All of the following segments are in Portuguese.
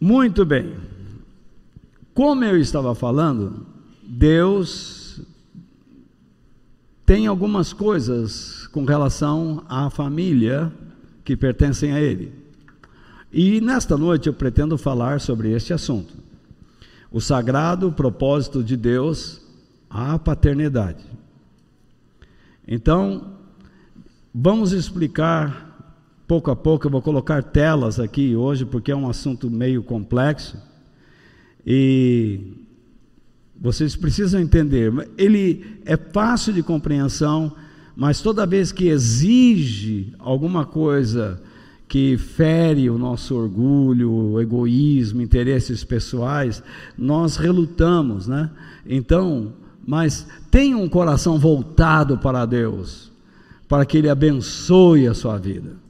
Muito bem. Como eu estava falando, Deus tem algumas coisas com relação à família que pertencem a Ele. E nesta noite eu pretendo falar sobre este assunto. O sagrado propósito de Deus à paternidade. Então, vamos explicar pouco a pouco. Eu vou colocar telas aqui hoje, porque é um assunto meio complexo. E vocês precisam entender. Ele é fácil de compreensão, mas toda vez que exige alguma coisa que fere o nosso orgulho, o egoísmo, interesses pessoais, nós relutamos, né? Então, mas tenha um coração voltado para Deus, para que Ele abençoe a sua vida.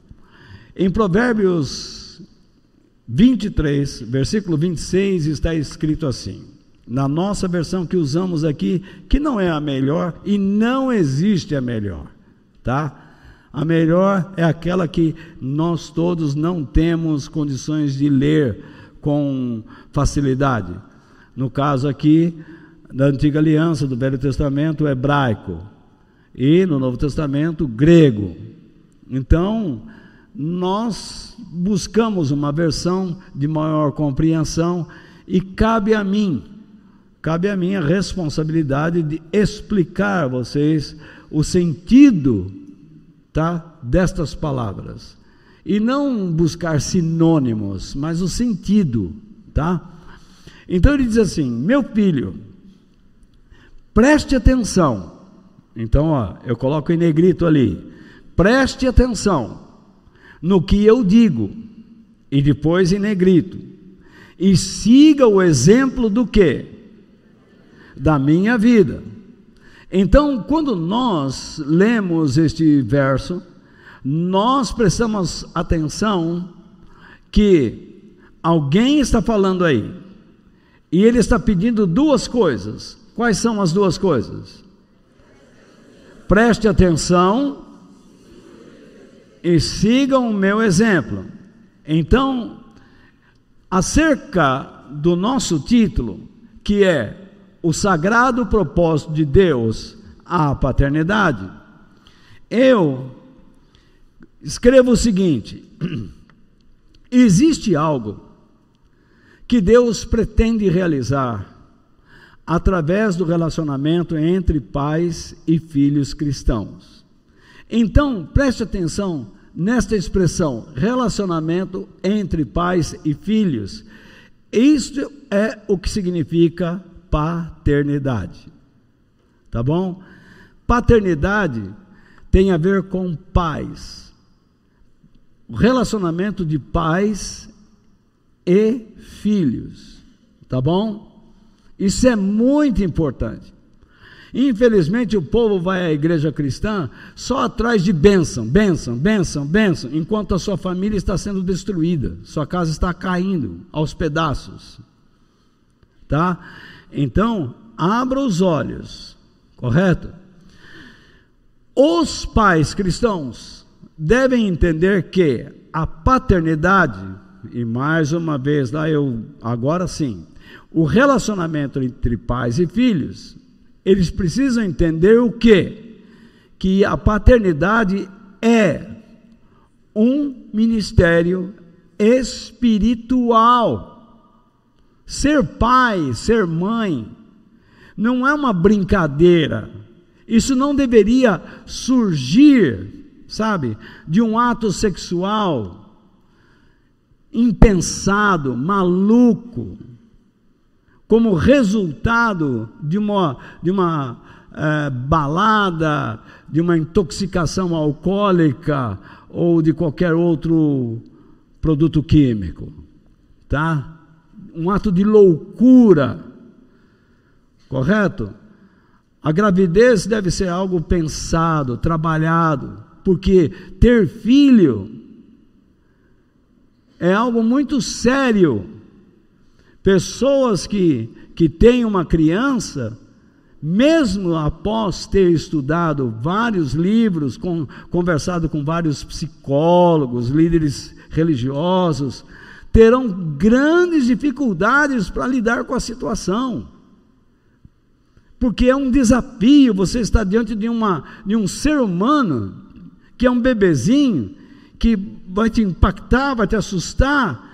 Em Provérbios 23, versículo 26, está escrito assim: na nossa versão que usamos aqui, que não é a melhor e não existe a melhor, tá? A melhor é aquela que nós todos não temos condições de ler com facilidade. No caso aqui, da antiga aliança, do Velho Testamento, hebraico, e no Novo Testamento, grego. Então, nós buscamos uma versão de maior compreensão e cabe a mim, cabe a mim a responsabilidade de explicar a vocês o sentido tá, destas palavras. E não buscar sinônimos, mas o sentido, tá? Então ele diz assim: "Meu filho, Preste atenção. Então, ó, eu coloco em negrito ali. Preste atenção no que eu digo. E depois em negrito. E siga o exemplo do que? Da minha vida. Então, quando nós lemos este verso, nós prestamos atenção que alguém está falando aí, e ele está pedindo duas coisas: Quais são as duas coisas? Preste atenção e sigam o meu exemplo. Então, acerca do nosso título, que é o sagrado propósito de Deus à paternidade, eu escrevo o seguinte: existe algo que Deus pretende realizar através do relacionamento entre pais e filhos cristãos. Então, preste atenção nesta expressão, relacionamento entre pais e filhos. Isto é o que significa paternidade. Tá bom? Paternidade tem a ver com pais. Relacionamento de pais e filhos. Tá bom? Isso é muito importante. Infelizmente, o povo vai à igreja cristã só atrás de bênção, bênção, bênção, bênção, enquanto a sua família está sendo destruída, sua casa está caindo aos pedaços. Tá? Então, abra os olhos, correto? Os pais cristãos devem entender que a paternidade, e mais uma vez lá eu, agora sim, o relacionamento entre pais e filhos, eles precisam entender o que? Que a paternidade é um ministério espiritual. Ser pai, ser mãe, não é uma brincadeira. Isso não deveria surgir, sabe, de um ato sexual impensado, maluco como resultado de uma, de uma é, balada, de uma intoxicação alcoólica ou de qualquer outro produto químico, tá? Um ato de loucura, correto? A gravidez deve ser algo pensado, trabalhado, porque ter filho é algo muito sério Pessoas que, que têm uma criança, mesmo após ter estudado vários livros, com, conversado com vários psicólogos, líderes religiosos, terão grandes dificuldades para lidar com a situação. Porque é um desafio você estar diante de, uma, de um ser humano que é um bebezinho, que vai te impactar, vai te assustar,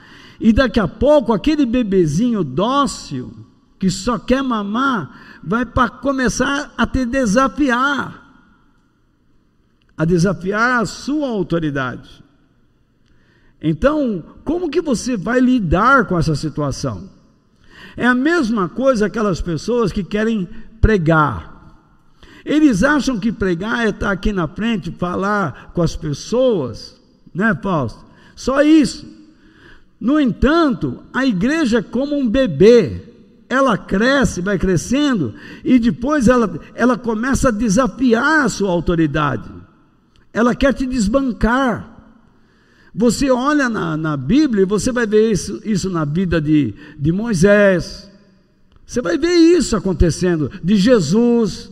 e daqui a pouco aquele bebezinho dócil, que só quer mamar, vai para começar a te desafiar a desafiar a sua autoridade. Então, como que você vai lidar com essa situação? É a mesma coisa aquelas pessoas que querem pregar. Eles acham que pregar é estar aqui na frente, falar com as pessoas, né, Fausto? Só isso. No entanto, a igreja é como um bebê. Ela cresce, vai crescendo, e depois ela, ela começa a desafiar a sua autoridade. Ela quer te desbancar. Você olha na, na Bíblia e você vai ver isso, isso na vida de, de Moisés. Você vai ver isso acontecendo, de Jesus.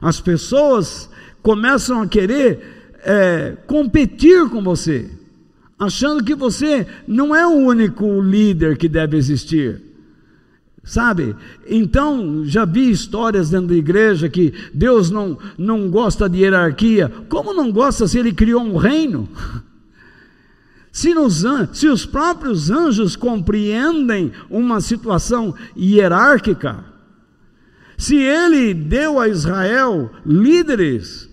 As pessoas começam a querer é, competir com você, achando que você não é o único líder que deve existir. Sabe? Então, já vi histórias dentro da igreja que Deus não, não gosta de hierarquia. Como não gosta se ele criou um reino? Se, nos, se os próprios anjos compreendem uma situação hierárquica, se ele deu a Israel líderes,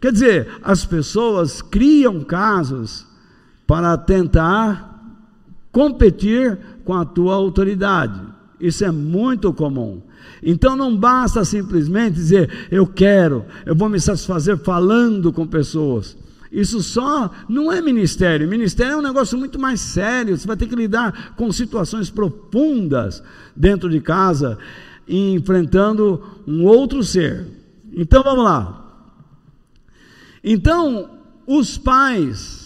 quer dizer, as pessoas criam casos para tentar competir com a tua autoridade. Isso é muito comum. Então não basta simplesmente dizer, eu quero, eu vou me satisfazer falando com pessoas. Isso só não é ministério. Ministério é um negócio muito mais sério. Você vai ter que lidar com situações profundas dentro de casa, enfrentando um outro ser. Então vamos lá. Então, os pais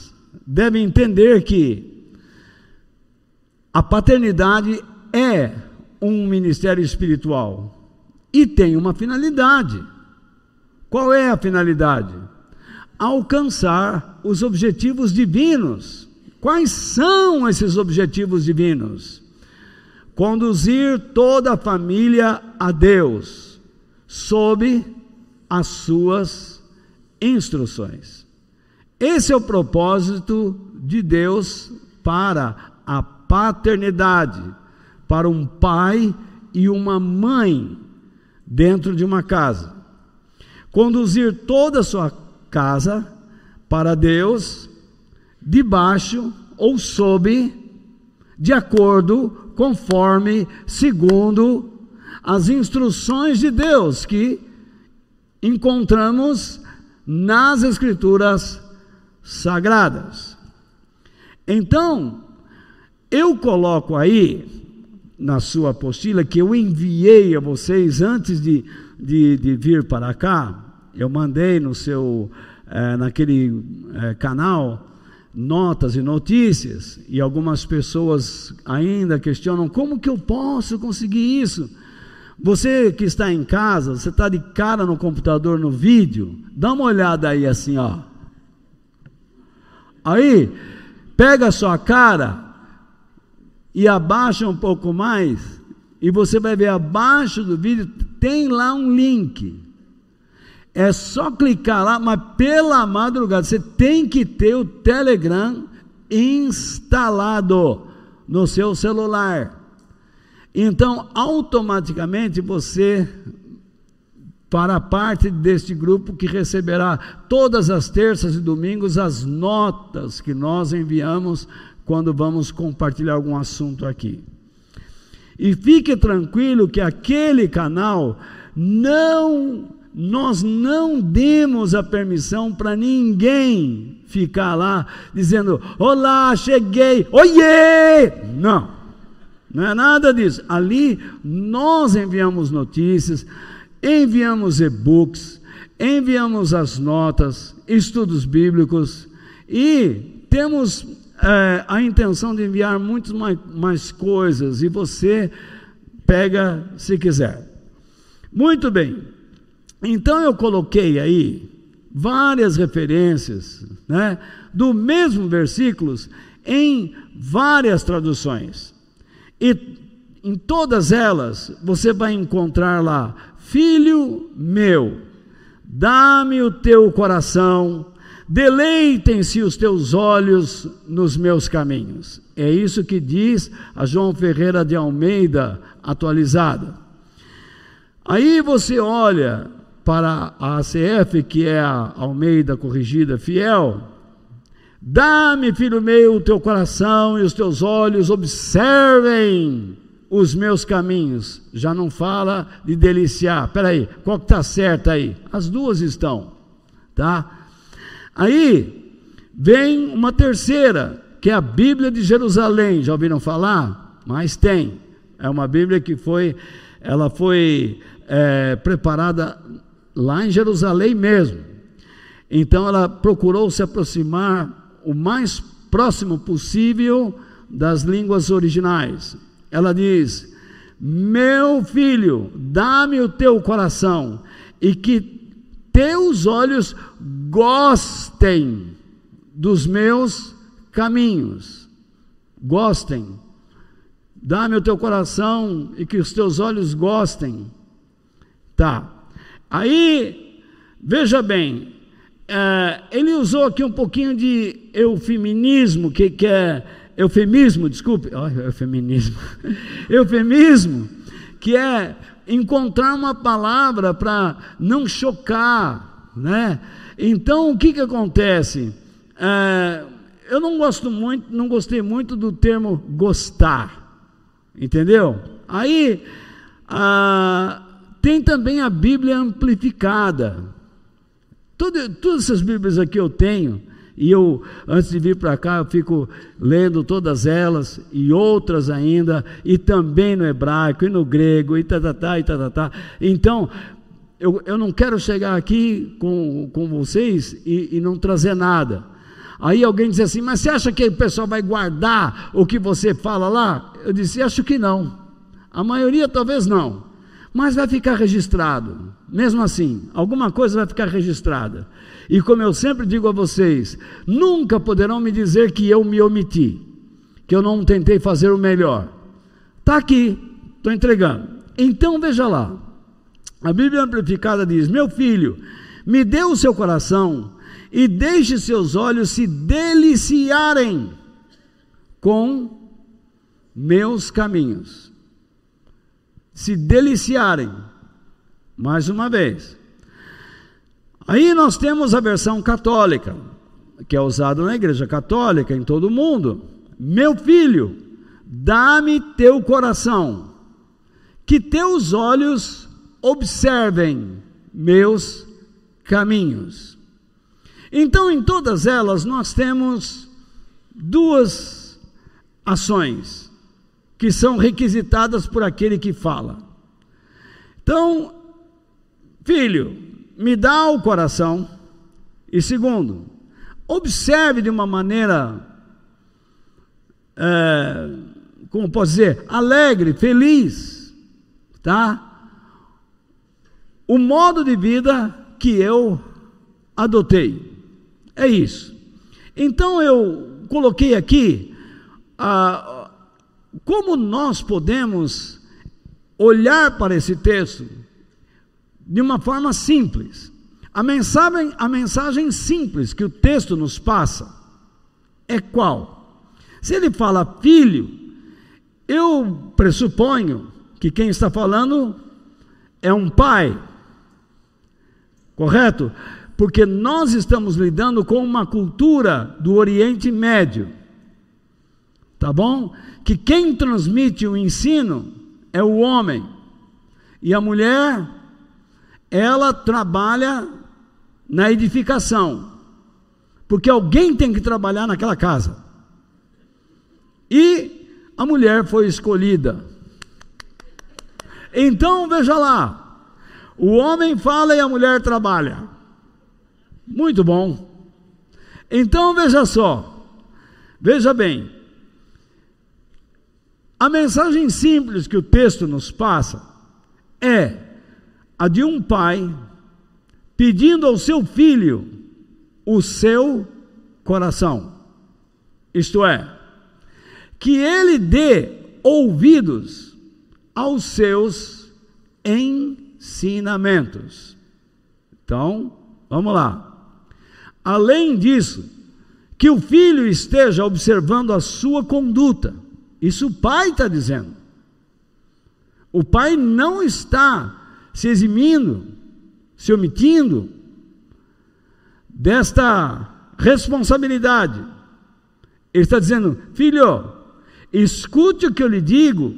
devem entender que a paternidade é um ministério espiritual e tem uma finalidade. Qual é a finalidade? Alcançar os objetivos divinos. Quais são esses objetivos divinos? Conduzir toda a família a Deus, sob as suas instruções. Esse é o propósito de Deus para a paternidade para um pai e uma mãe dentro de uma casa. Conduzir toda a sua casa para Deus, debaixo ou sob, de acordo, conforme, segundo as instruções de Deus que encontramos nas Escrituras Sagradas. Então, eu coloco aí na sua apostila que eu enviei a vocês antes de, de, de vir para cá, eu mandei no seu, é, naquele é, canal, notas e notícias, e algumas pessoas ainda questionam como que eu posso conseguir isso. Você que está em casa, você está de cara no computador, no vídeo, dá uma olhada aí assim, ó. Aí, pega a sua cara, e abaixa um pouco mais, e você vai ver abaixo do vídeo, tem lá um link. É só clicar lá, mas pela madrugada, você tem que ter o Telegram instalado no seu celular. Então, automaticamente você para parte deste grupo que receberá todas as terças e domingos as notas que nós enviamos quando vamos compartilhar algum assunto aqui. E fique tranquilo que aquele canal não nós não demos a permissão para ninguém ficar lá dizendo: "Olá, cheguei. Oiê!". Não. Não é nada disso. Ali nós enviamos notícias, enviamos e-books, enviamos as notas, estudos bíblicos e temos é, a intenção de enviar muitas mais, mais coisas e você pega se quiser. Muito bem. Então eu coloquei aí várias referências, né, do mesmo versículos em várias traduções. E em todas elas você vai encontrar lá: Filho meu, dá-me o teu coração, deleitem-se os teus olhos nos meus caminhos. É isso que diz a João Ferreira de Almeida, atualizada. Aí você olha para a ACF, que é a Almeida Corrigida Fiel, dá-me, filho meu, o teu coração e os teus olhos observem os meus caminhos. Já não fala de deliciar. Peraí, qual que está certo aí? As duas estão, tá? Aí vem uma terceira, que é a Bíblia de Jerusalém. Já ouviram falar? Mas tem. É uma Bíblia que foi, ela foi é, preparada lá em Jerusalém mesmo. Então ela procurou se aproximar o mais próximo possível das línguas originais. Ela diz: Meu filho, dá-me o teu coração e que teus olhos gostem dos meus caminhos. Gostem. Dá-me o teu coração e que os teus olhos gostem. Tá. Aí, veja bem, é, ele usou aqui um pouquinho de eufeminismo, que, que é eufemismo, desculpe, oh, eufemismo, eufemismo, que é encontrar uma palavra para não chocar, né? Então, o que que acontece? É, eu não gosto muito, não gostei muito do termo gostar, entendeu? Aí, ah, tem também a Bíblia amplificada. Todo, todas essas Bíblias aqui eu tenho, e eu, antes de vir para cá, eu fico lendo todas elas, e outras ainda, e também no hebraico, e no grego, e tá, tá, tá, e tá, tá, tá. Então, eu, eu não quero chegar aqui com, com vocês e, e não trazer nada. Aí alguém diz assim, mas você acha que o pessoal vai guardar o que você fala lá? Eu disse, acho que não. A maioria talvez não mas vai ficar registrado. Mesmo assim, alguma coisa vai ficar registrada. E como eu sempre digo a vocês, nunca poderão me dizer que eu me omiti, que eu não tentei fazer o melhor. Está aqui, estou entregando. Então veja lá, a Bíblia Amplificada diz: Meu filho, me dê o seu coração e deixe seus olhos se deliciarem com meus caminhos se deliciarem. Mais uma vez. Aí nós temos a versão católica, que é usada na igreja católica em todo o mundo. Meu filho, dá-me teu coração, que teus olhos observem meus caminhos. Então, em todas elas, nós temos duas ações que são requisitadas por aquele que fala. Então, filho, me dá o coração. E segundo, observe de uma maneira, é, como posso dizer, alegre, feliz, tá? O modo de vida que eu adotei. É isso. Então eu coloquei aqui a, como nós podemos olhar para esse texto de uma forma simples? A mensagem, a mensagem simples que o texto nos passa é qual? Se ele fala filho, eu pressuponho que quem está falando é um pai, correto? Porque nós estamos lidando com uma cultura do Oriente Médio, tá bom? que quem transmite o ensino é o homem e a mulher ela trabalha na edificação, porque alguém tem que trabalhar naquela casa. E a mulher foi escolhida. Então veja lá, o homem fala e a mulher trabalha. Muito bom. Então veja só, veja bem, a mensagem simples que o texto nos passa é a de um pai pedindo ao seu filho o seu coração. Isto é, que ele dê ouvidos aos seus ensinamentos. Então, vamos lá. Além disso, que o filho esteja observando a sua conduta. Isso o pai está dizendo. O pai não está se eximindo, se omitindo desta responsabilidade. Ele está dizendo: filho, escute o que eu lhe digo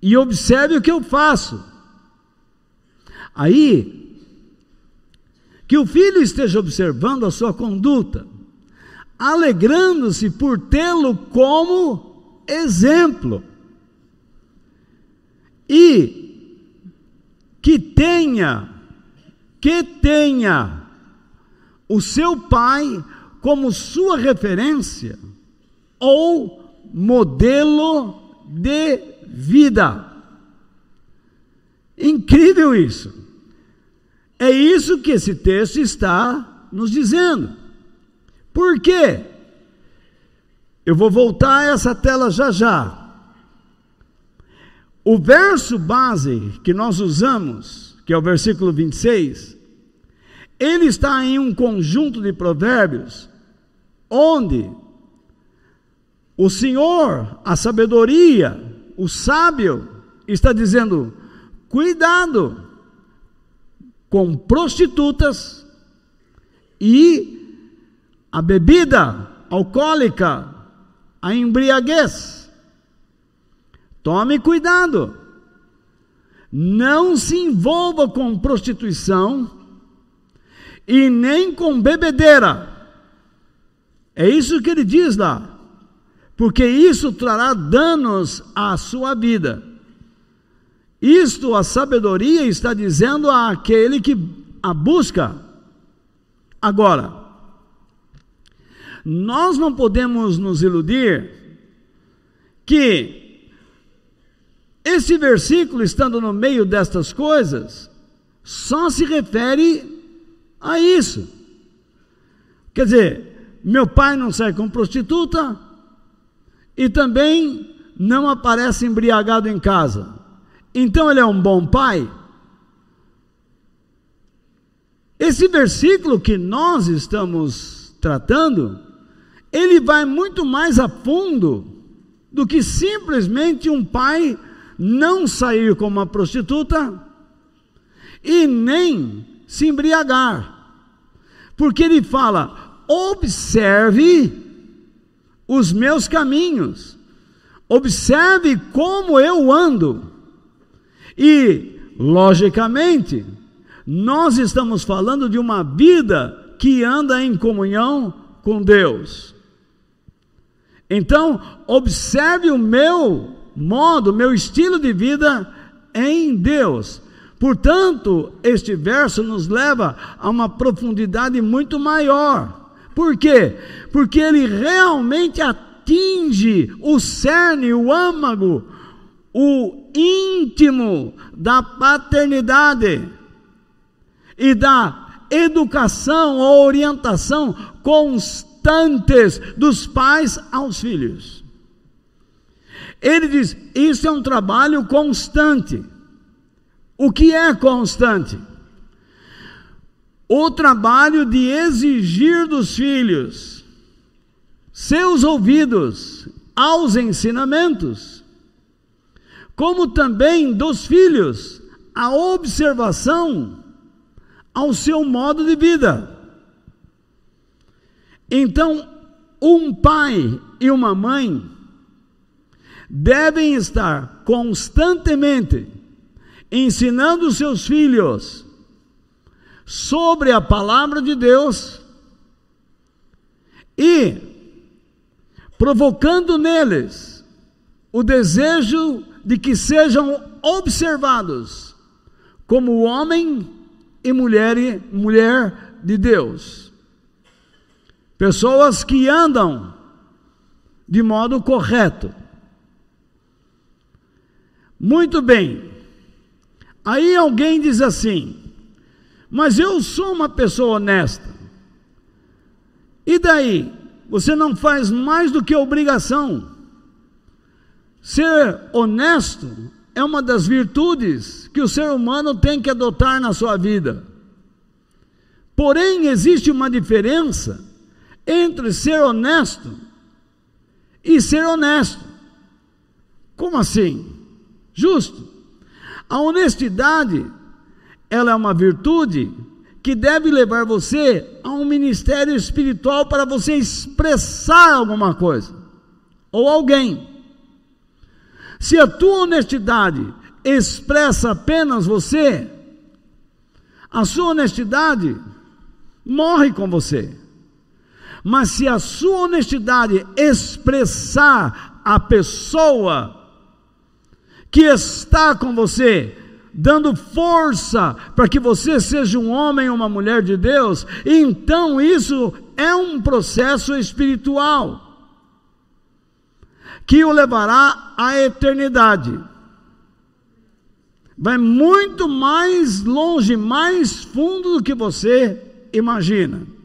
e observe o que eu faço. Aí, que o filho esteja observando a sua conduta, alegrando-se por tê-lo como exemplo. E que tenha, que tenha o seu pai como sua referência ou modelo de vida. Incrível isso. É isso que esse texto está nos dizendo. Por quê? Eu vou voltar a essa tela já já. O verso base que nós usamos, que é o versículo 26, ele está em um conjunto de provérbios onde o Senhor, a sabedoria, o sábio, está dizendo: cuidado com prostitutas e a bebida alcoólica, a embriaguez. Tome cuidado. Não se envolva com prostituição e nem com bebedeira. É isso que ele diz lá. Porque isso trará danos à sua vida. Isto a sabedoria está dizendo àquele que a busca. Agora, nós não podemos nos iludir que esse versículo, estando no meio destas coisas, só se refere a isso. Quer dizer, meu pai não sai com prostituta e também não aparece embriagado em casa. Então ele é um bom pai? Esse versículo que nós estamos tratando ele vai muito mais a fundo do que simplesmente um pai não sair com uma prostituta e nem se embriagar. Porque ele fala: observe os meus caminhos, observe como eu ando. E, logicamente, nós estamos falando de uma vida que anda em comunhão com Deus. Então, observe o meu modo, meu estilo de vida em Deus. Portanto, este verso nos leva a uma profundidade muito maior. Por quê? Porque ele realmente atinge o cerne, o âmago, o íntimo da paternidade e da educação ou orientação constante constantes dos pais aos filhos. Ele diz: isso é um trabalho constante. O que é constante? O trabalho de exigir dos filhos seus ouvidos aos ensinamentos, como também dos filhos a observação ao seu modo de vida. Então, um pai e uma mãe devem estar constantemente ensinando seus filhos sobre a palavra de Deus e provocando neles o desejo de que sejam observados como homem e mulher, mulher de Deus. Pessoas que andam de modo correto. Muito bem. Aí alguém diz assim: Mas eu sou uma pessoa honesta. E daí? Você não faz mais do que obrigação. Ser honesto é uma das virtudes que o ser humano tem que adotar na sua vida. Porém, existe uma diferença entre ser honesto e ser honesto. Como assim? Justo. A honestidade, ela é uma virtude que deve levar você a um ministério espiritual para você expressar alguma coisa ou alguém. Se a tua honestidade expressa apenas você, a sua honestidade morre com você. Mas se a sua honestidade expressar a pessoa que está com você, dando força para que você seja um homem ou uma mulher de Deus, então isso é um processo espiritual que o levará à eternidade. Vai muito mais longe, mais fundo do que você imagina.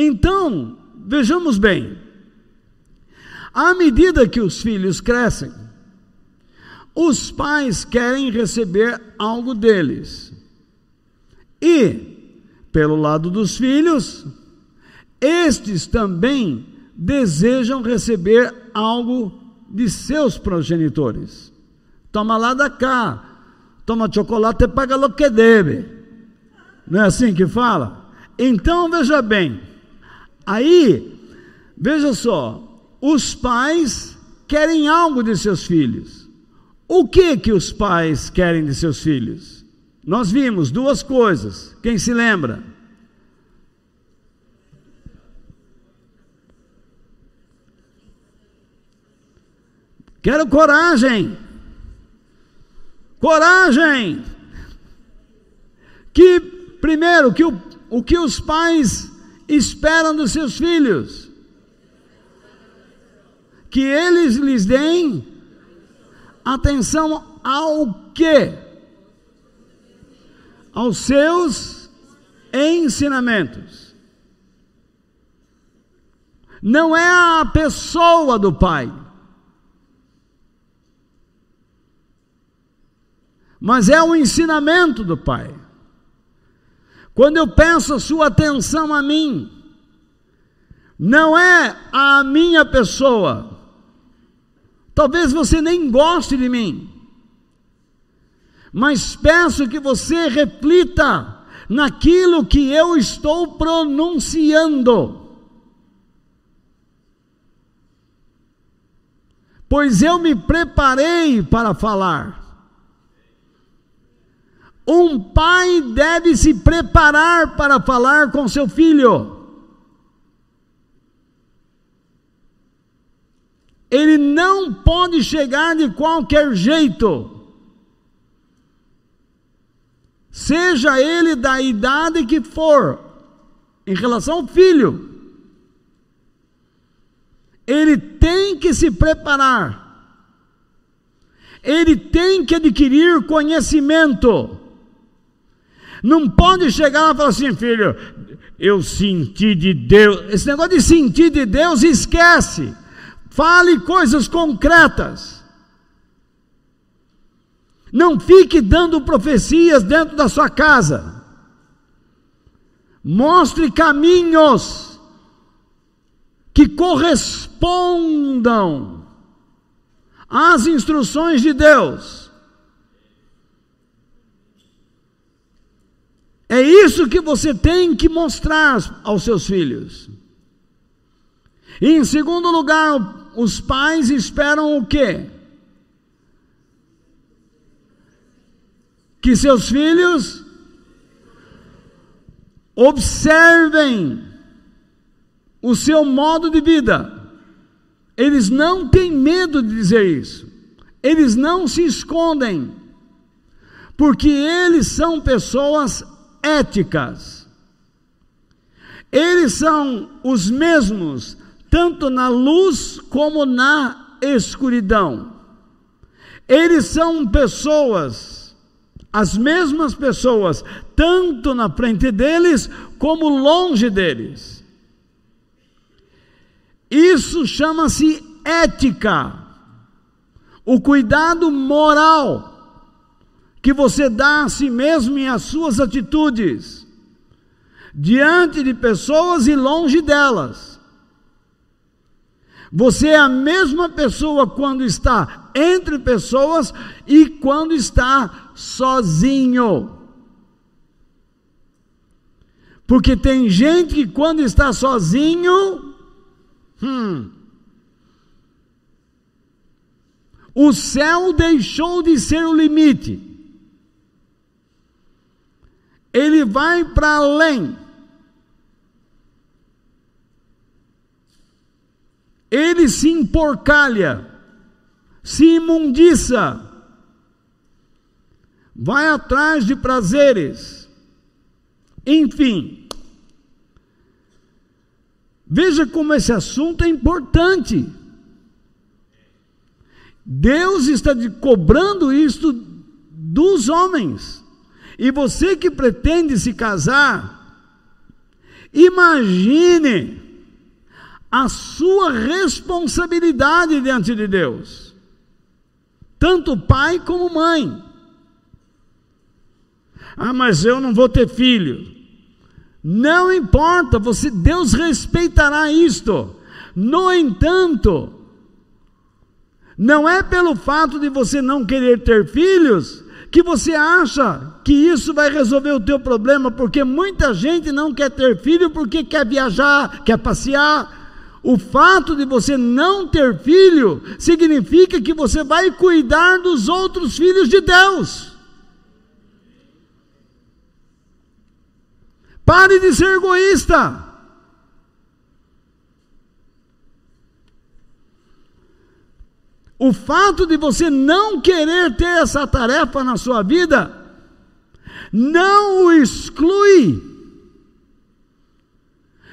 Então, vejamos bem, à medida que os filhos crescem, os pais querem receber algo deles. E, pelo lado dos filhos, estes também desejam receber algo de seus progenitores. Toma lá da cá, toma chocolate e paga o que deve. Não é assim que fala? Então veja bem, aí, veja só, os pais querem algo de seus filhos. O que que os pais querem de seus filhos? Nós vimos duas coisas. Quem se lembra? Quero coragem. Coragem. Que primeiro que o, o que os pais esperam dos seus filhos? Que eles lhes deem Atenção ao que? Aos seus ensinamentos. Não é a pessoa do pai, mas é o ensinamento do pai. Quando eu peço a sua atenção a mim, não é a minha pessoa, Talvez você nem goste de mim, mas peço que você reflita naquilo que eu estou pronunciando. Pois eu me preparei para falar. Um pai deve se preparar para falar com seu filho. Ele não pode chegar de qualquer jeito. Seja ele da idade que for, em relação ao filho, ele tem que se preparar, ele tem que adquirir conhecimento. Não pode chegar e falar assim, filho, eu senti de Deus. Esse negócio de sentir de Deus, esquece. Fale coisas concretas. Não fique dando profecias dentro da sua casa. Mostre caminhos que correspondam às instruções de Deus. É isso que você tem que mostrar aos seus filhos. E em segundo lugar, os pais esperam o quê? Que seus filhos observem o seu modo de vida. Eles não têm medo de dizer isso. Eles não se escondem. Porque eles são pessoas éticas. Eles são os mesmos tanto na luz como na escuridão. Eles são pessoas, as mesmas pessoas, tanto na frente deles como longe deles. Isso chama-se ética. o cuidado moral que você dá a si mesmo e às suas atitudes, diante de pessoas e longe delas. Você é a mesma pessoa quando está entre pessoas e quando está sozinho. Porque tem gente que quando está sozinho, hum, o céu deixou de ser o limite. Ele vai para além. Ele se emporcalha, se imundiça, vai atrás de prazeres, enfim. Veja como esse assunto é importante. Deus está cobrando isto dos homens. E você que pretende se casar, imagine a sua responsabilidade diante de Deus, tanto pai como mãe. Ah, mas eu não vou ter filho. Não importa, você Deus respeitará isto. No entanto, não é pelo fato de você não querer ter filhos que você acha que isso vai resolver o teu problema, porque muita gente não quer ter filho porque quer viajar, quer passear. O fato de você não ter filho significa que você vai cuidar dos outros filhos de Deus. Pare de ser egoísta. O fato de você não querer ter essa tarefa na sua vida não o exclui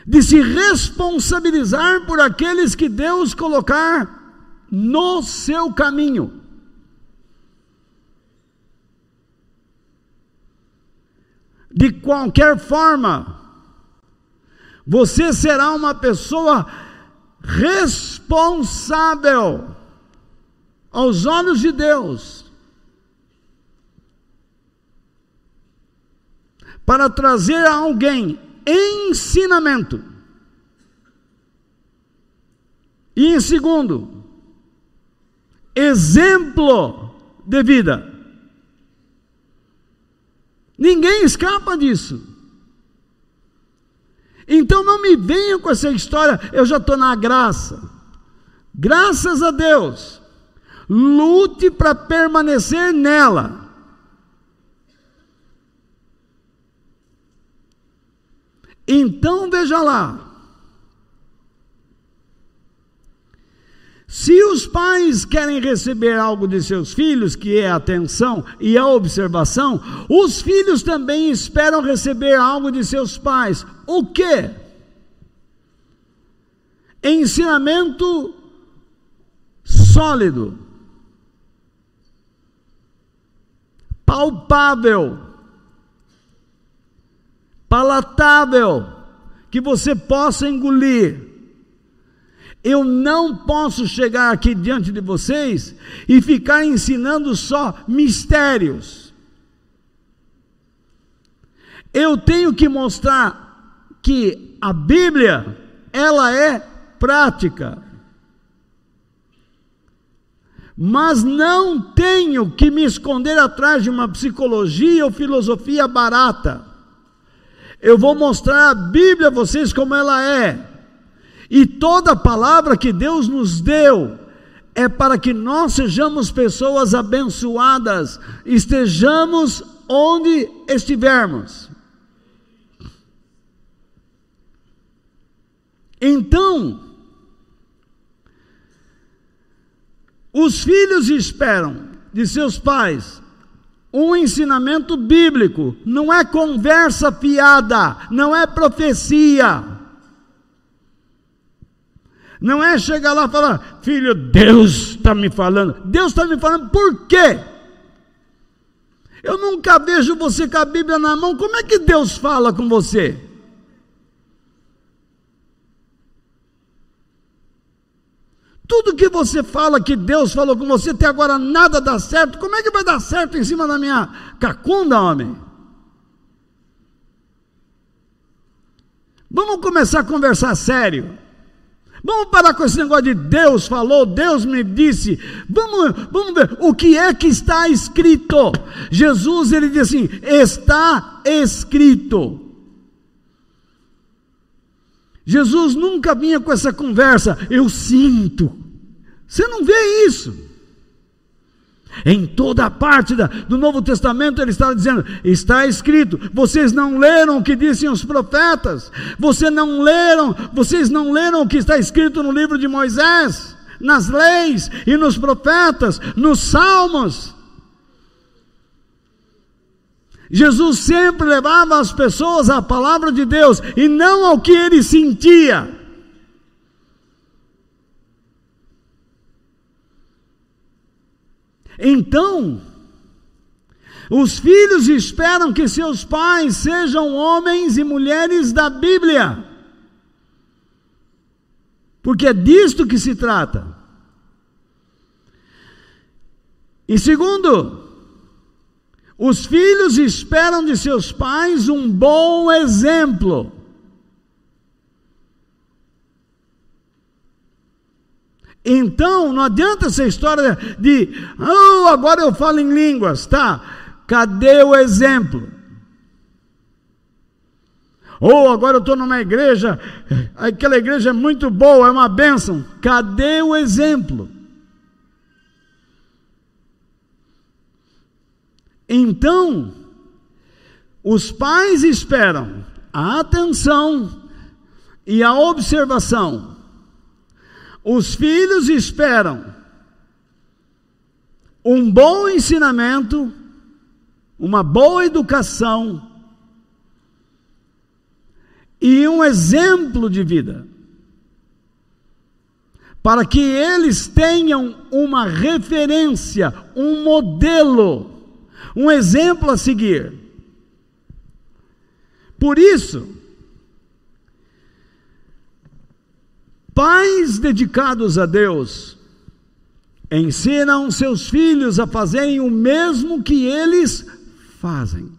de se responsabilizar por aqueles que Deus colocar no seu caminho. De qualquer forma, você será uma pessoa responsável aos olhos de Deus para trazer a alguém ensinamento. E em segundo, exemplo de vida. Ninguém escapa disso. Então não me venham com essa história, eu já estou na graça. Graças a Deus. Lute para permanecer nela. Então veja lá. Se os pais querem receber algo de seus filhos, que é a atenção e a observação, os filhos também esperam receber algo de seus pais. O que? Ensinamento sólido, palpável, palatável, que você possa engolir. Eu não posso chegar aqui diante de vocês e ficar ensinando só mistérios. Eu tenho que mostrar que a Bíblia, ela é prática. Mas não tenho que me esconder atrás de uma psicologia ou filosofia barata. Eu vou mostrar a Bíblia a vocês como ela é. E toda palavra que Deus nos deu é para que nós sejamos pessoas abençoadas, estejamos onde estivermos. Então, os filhos esperam de seus pais um ensinamento bíblico, não é conversa fiada, não é profecia. Não é chegar lá e falar, filho, Deus está me falando. Deus está me falando por quê? Eu nunca vejo você com a Bíblia na mão, como é que Deus fala com você? Tudo que você fala que Deus falou com você até agora nada dá certo. Como é que vai dar certo em cima da minha cacunda, homem? Vamos começar a conversar sério. Vamos parar com esse negócio de Deus falou, Deus me disse. Vamos, vamos ver o que é que está escrito. Jesus ele diz assim: está escrito. Jesus nunca vinha com essa conversa, eu sinto. Você não vê isso. Em toda a parte da, do Novo Testamento ele estava dizendo: está escrito, vocês não leram o que dizem os profetas, vocês não leram, vocês não leram o que está escrito no livro de Moisés, nas leis e nos profetas, nos salmos. Jesus sempre levava as pessoas à palavra de Deus e não ao que ele sentia. Então, os filhos esperam que seus pais sejam homens e mulheres da Bíblia, porque é disto que se trata. E segundo, os filhos esperam de seus pais um bom exemplo. Então, não adianta essa história de, oh, agora eu falo em línguas, tá? Cadê o exemplo? Ou oh, agora eu estou numa igreja, aquela igreja é muito boa, é uma bênção. Cadê o exemplo? Então, os pais esperam a atenção e a observação. Os filhos esperam um bom ensinamento, uma boa educação e um exemplo de vida, para que eles tenham uma referência, um modelo um exemplo a seguir. Por isso, pais dedicados a Deus ensinam seus filhos a fazerem o mesmo que eles fazem.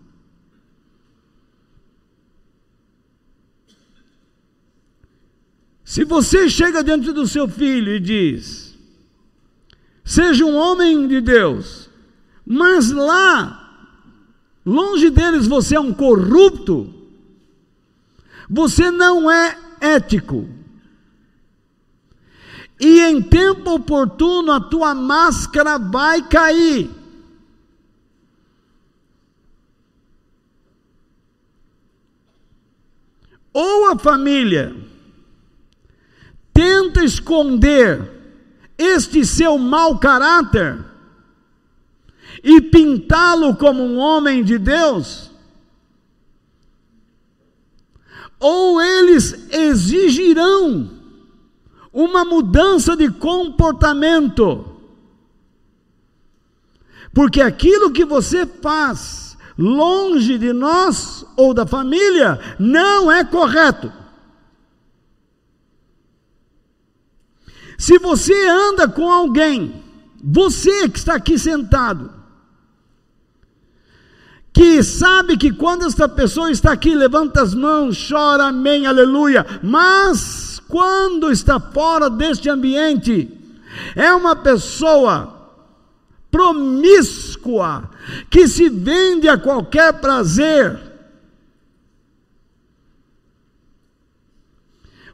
Se você chega diante do seu filho e diz: Seja um homem de Deus, mas lá, longe deles, você é um corrupto, você não é ético. E em tempo oportuno a tua máscara vai cair. Ou a família tenta esconder este seu mau caráter, e pintá-lo como um homem de Deus? Ou eles exigirão uma mudança de comportamento? Porque aquilo que você faz longe de nós ou da família não é correto. Se você anda com alguém, você que está aqui sentado, que sabe que quando esta pessoa está aqui, levanta as mãos, chora, amém, aleluia, mas quando está fora deste ambiente, é uma pessoa promíscua, que se vende a qualquer prazer.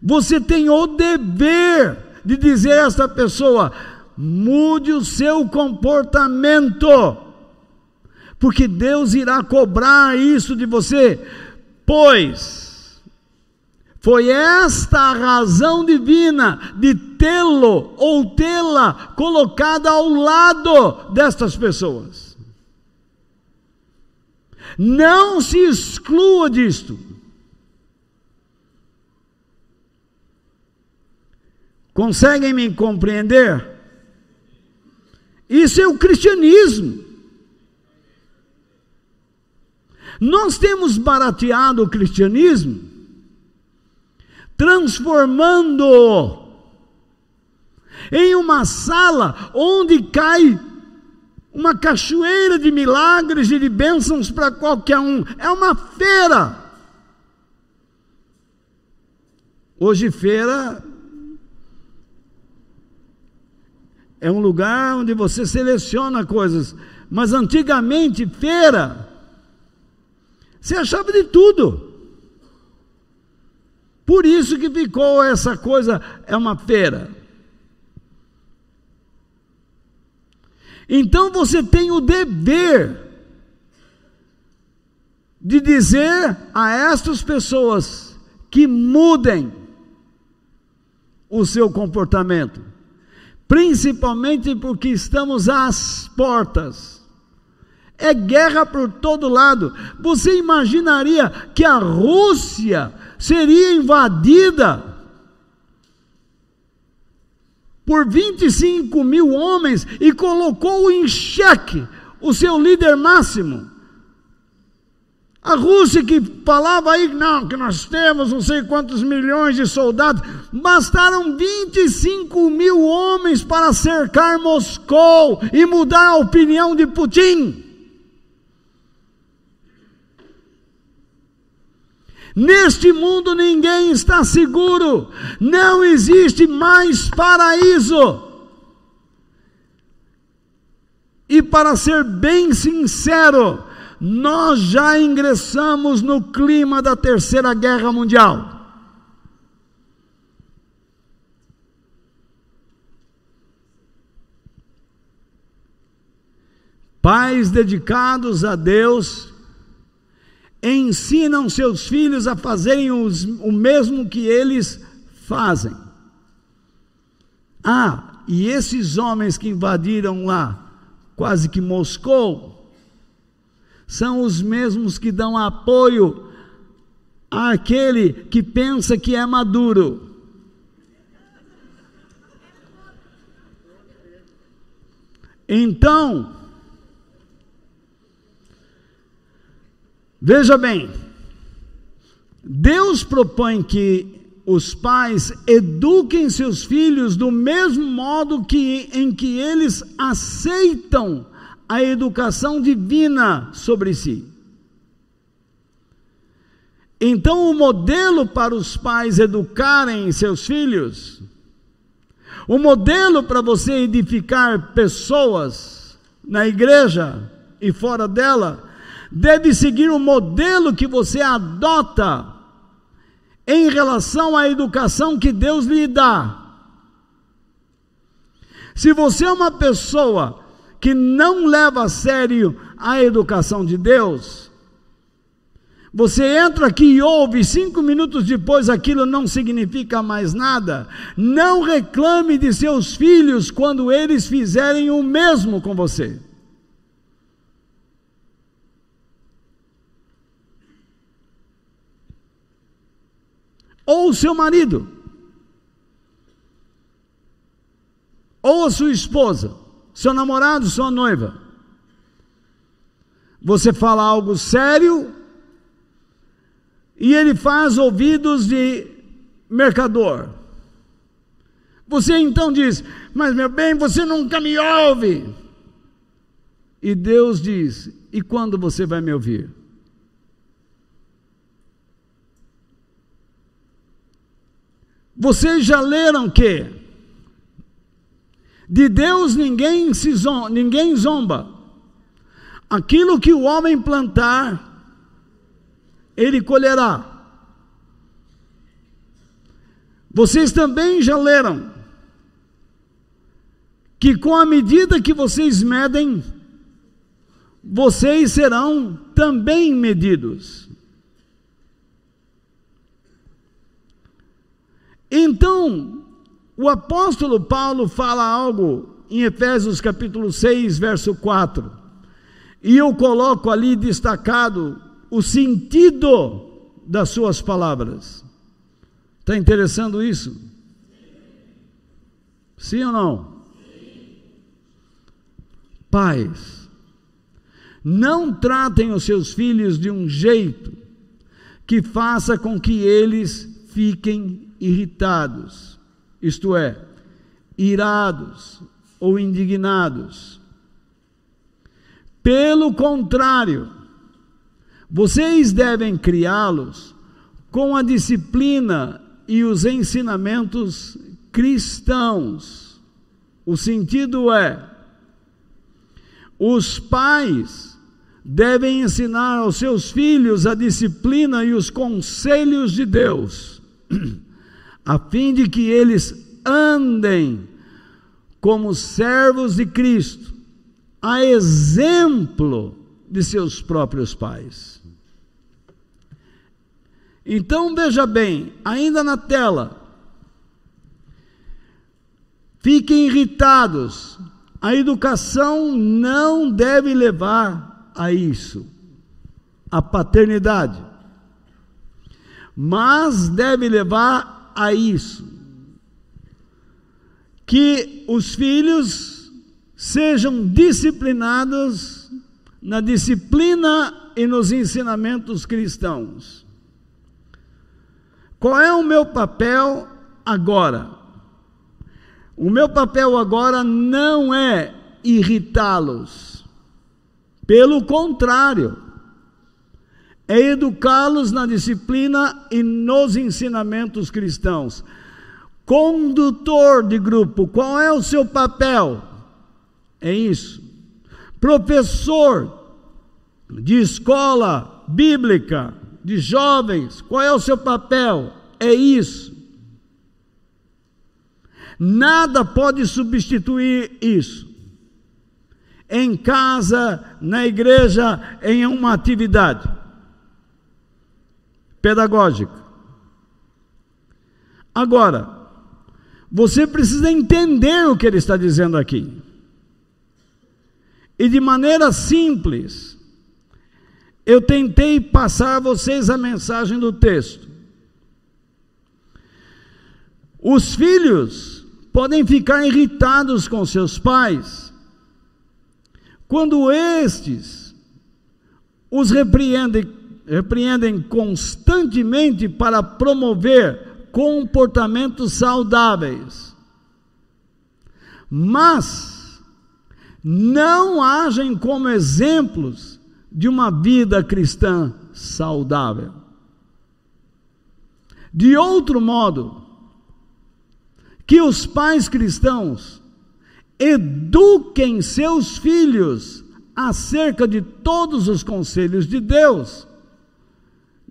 Você tem o dever de dizer a esta pessoa: mude o seu comportamento porque Deus irá cobrar isso de você, pois foi esta a razão divina de tê-lo ou tê-la colocada ao lado destas pessoas. Não se exclua disto. Conseguem me compreender? Isso é o cristianismo. Nós temos barateado o cristianismo, transformando em uma sala onde cai uma cachoeira de milagres e de bênçãos para qualquer um. É uma feira. Hoje, feira é um lugar onde você seleciona coisas, mas antigamente, feira, você achava de tudo. Por isso que ficou essa coisa, é uma feira. Então você tem o dever de dizer a estas pessoas que mudem o seu comportamento, principalmente porque estamos às portas. É guerra por todo lado. Você imaginaria que a Rússia seria invadida por 25 mil homens e colocou em xeque o seu líder máximo. A Rússia que falava aí, não, que nós temos não sei quantos milhões de soldados, bastaram 25 mil homens para cercar Moscou e mudar a opinião de Putin. Neste mundo ninguém está seguro, não existe mais paraíso. E para ser bem sincero, nós já ingressamos no clima da Terceira Guerra Mundial. Pais dedicados a Deus ensinam seus filhos a fazerem os, o mesmo que eles fazem. Ah, e esses homens que invadiram lá, quase que Moscou, são os mesmos que dão apoio àquele que pensa que é maduro. Então, Veja bem, Deus propõe que os pais eduquem seus filhos do mesmo modo que em que eles aceitam a educação divina sobre si. Então, o modelo para os pais educarem seus filhos, o modelo para você edificar pessoas na igreja e fora dela, deve seguir o modelo que você adota em relação à educação que Deus lhe dá. Se você é uma pessoa que não leva a sério a educação de Deus, você entra aqui e ouve, cinco minutos depois aquilo não significa mais nada. Não reclame de seus filhos quando eles fizerem o mesmo com você. Ou o seu marido, ou a sua esposa, seu namorado, sua noiva. Você fala algo sério e ele faz ouvidos de mercador. Você então diz: Mas meu bem, você nunca me ouve. E Deus diz: E quando você vai me ouvir? Vocês já leram que de Deus ninguém se zomba, ninguém zomba. Aquilo que o homem plantar, ele colherá. Vocês também já leram que com a medida que vocês medem, vocês serão também medidos. Então, o apóstolo Paulo fala algo em Efésios capítulo 6, verso 4. E eu coloco ali destacado o sentido das suas palavras. Está interessando isso? Sim ou não? Pais, não tratem os seus filhos de um jeito que faça com que eles fiquem irritados, isto é, irados ou indignados. Pelo contrário, vocês devem criá-los com a disciplina e os ensinamentos cristãos. O sentido é: os pais devem ensinar aos seus filhos a disciplina e os conselhos de Deus, a fim de que eles andem como servos de Cristo, a exemplo de seus próprios pais. Então veja bem, ainda na tela, fiquem irritados, a educação não deve levar a isso, a paternidade, mas deve levar a isso, que os filhos sejam disciplinados na disciplina e nos ensinamentos cristãos. Qual é o meu papel agora? O meu papel agora não é irritá-los, pelo contrário, é educá-los na disciplina e nos ensinamentos cristãos. Condutor de grupo, qual é o seu papel? É isso. Professor de escola bíblica, de jovens, qual é o seu papel? É isso. Nada pode substituir isso. Em casa, na igreja, em uma atividade pedagógica. Agora, você precisa entender o que ele está dizendo aqui. E de maneira simples, eu tentei passar a vocês a mensagem do texto. Os filhos podem ficar irritados com seus pais quando estes os repreendem, repreendem constantemente para promover comportamentos saudáveis, mas não agem como exemplos de uma vida cristã saudável. De outro modo, que os pais cristãos eduquem seus filhos acerca de todos os conselhos de Deus.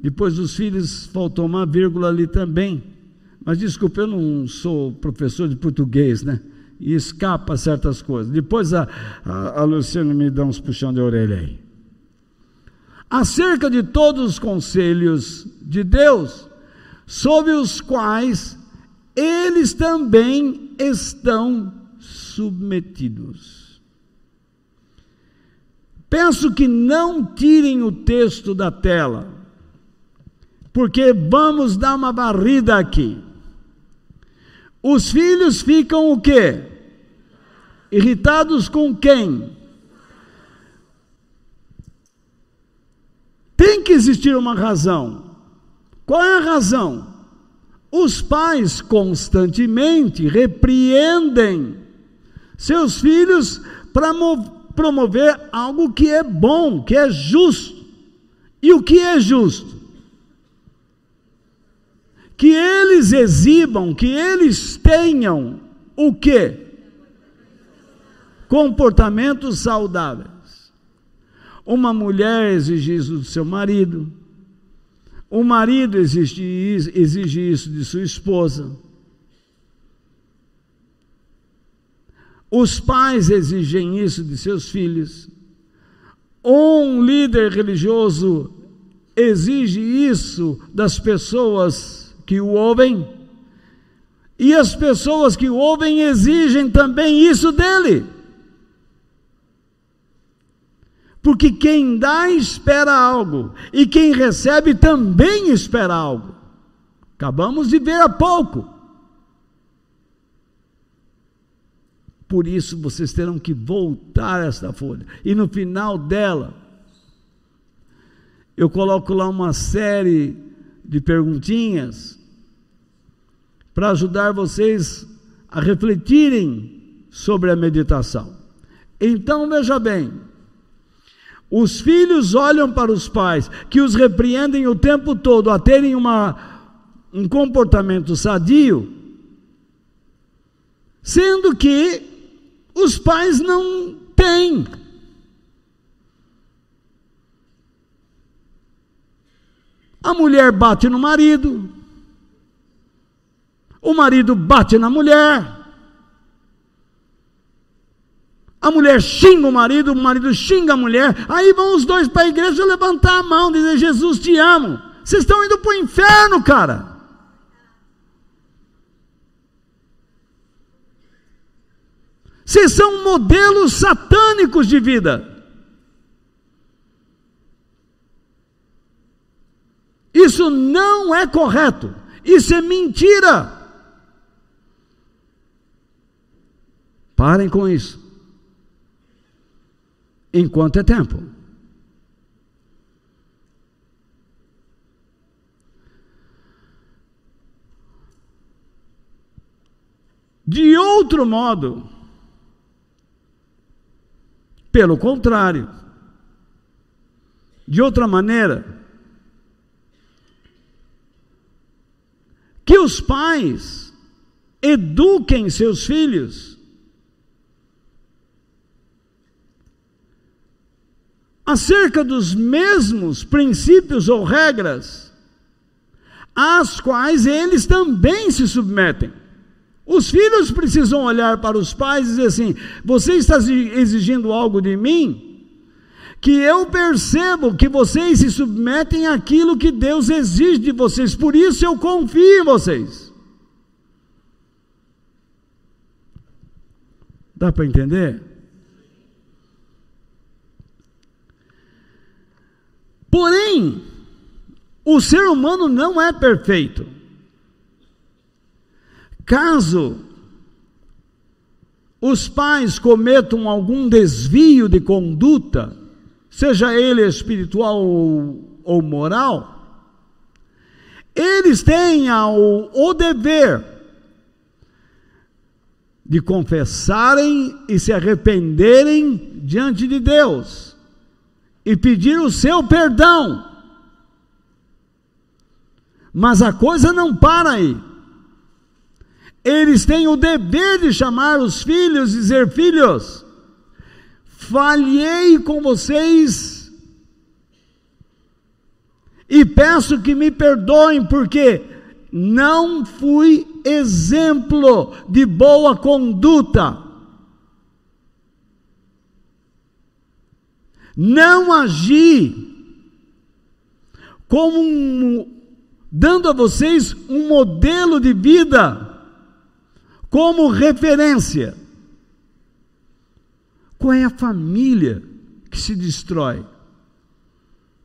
Depois dos filhos faltou uma vírgula ali também. Mas desculpe, eu não sou professor de português, né? E escapa certas coisas. Depois a, a, a Luciana me dá uns puxão de orelha aí. Acerca de todos os conselhos de Deus, sobre os quais eles também estão submetidos. Peço que não tirem o texto da tela, porque vamos dar uma varrida aqui. Os filhos ficam o quê? Irritados com quem? Tem que existir uma razão. Qual é a razão? Os pais constantemente repreendem seus filhos para promover algo que é bom, que é justo. E o que é justo? Que eles exibam, que eles tenham o que? Comportamentos saudáveis. Uma mulher exige isso do seu marido, o marido exige, exige isso de sua esposa. Os pais exigem isso de seus filhos. Um líder religioso exige isso das pessoas que o ouvem, e as pessoas que o ouvem exigem também isso dele. Porque quem dá espera algo, e quem recebe também espera algo. Acabamos de ver há pouco. Por isso vocês terão que voltar esta folha. E no final dela, eu coloco lá uma série de perguntinhas para ajudar vocês a refletirem sobre a meditação. Então veja bem, os filhos olham para os pais que os repreendem o tempo todo a terem uma, um comportamento sadio, sendo que os pais não têm. A mulher bate no marido, o marido bate na mulher, a mulher xinga o marido, o marido xinga a mulher, aí vão os dois para a igreja levantar a mão, dizer: Jesus te amo. Vocês estão indo para o inferno, cara. Vocês são modelos satânicos de vida. Isso não é correto. Isso é mentira. Parem com isso. Enquanto é tempo. De outro modo, pelo contrário, de outra maneira, que os pais eduquem seus filhos acerca dos mesmos princípios ou regras às quais eles também se submetem. Os filhos precisam olhar para os pais e dizer assim: você está exigindo algo de mim? Que eu percebo que vocês se submetem àquilo que Deus exige de vocês, por isso eu confio em vocês. Dá para entender? Porém, o ser humano não é perfeito. Caso os pais cometam algum desvio de conduta, seja ele espiritual ou, moral, eles têm o, o dever de confessarem e se arrependerem diante de Deus e pedir o seu perdão. Mas a coisa não para aí. Eles têm o dever de chamar os filhos e dizer: Filhos, falhei com vocês e peço que me perdoem, porque não fui exemplo de boa conduta. Não agi como um, dando a vocês um modelo de vida como referência. Qual é a família que se destrói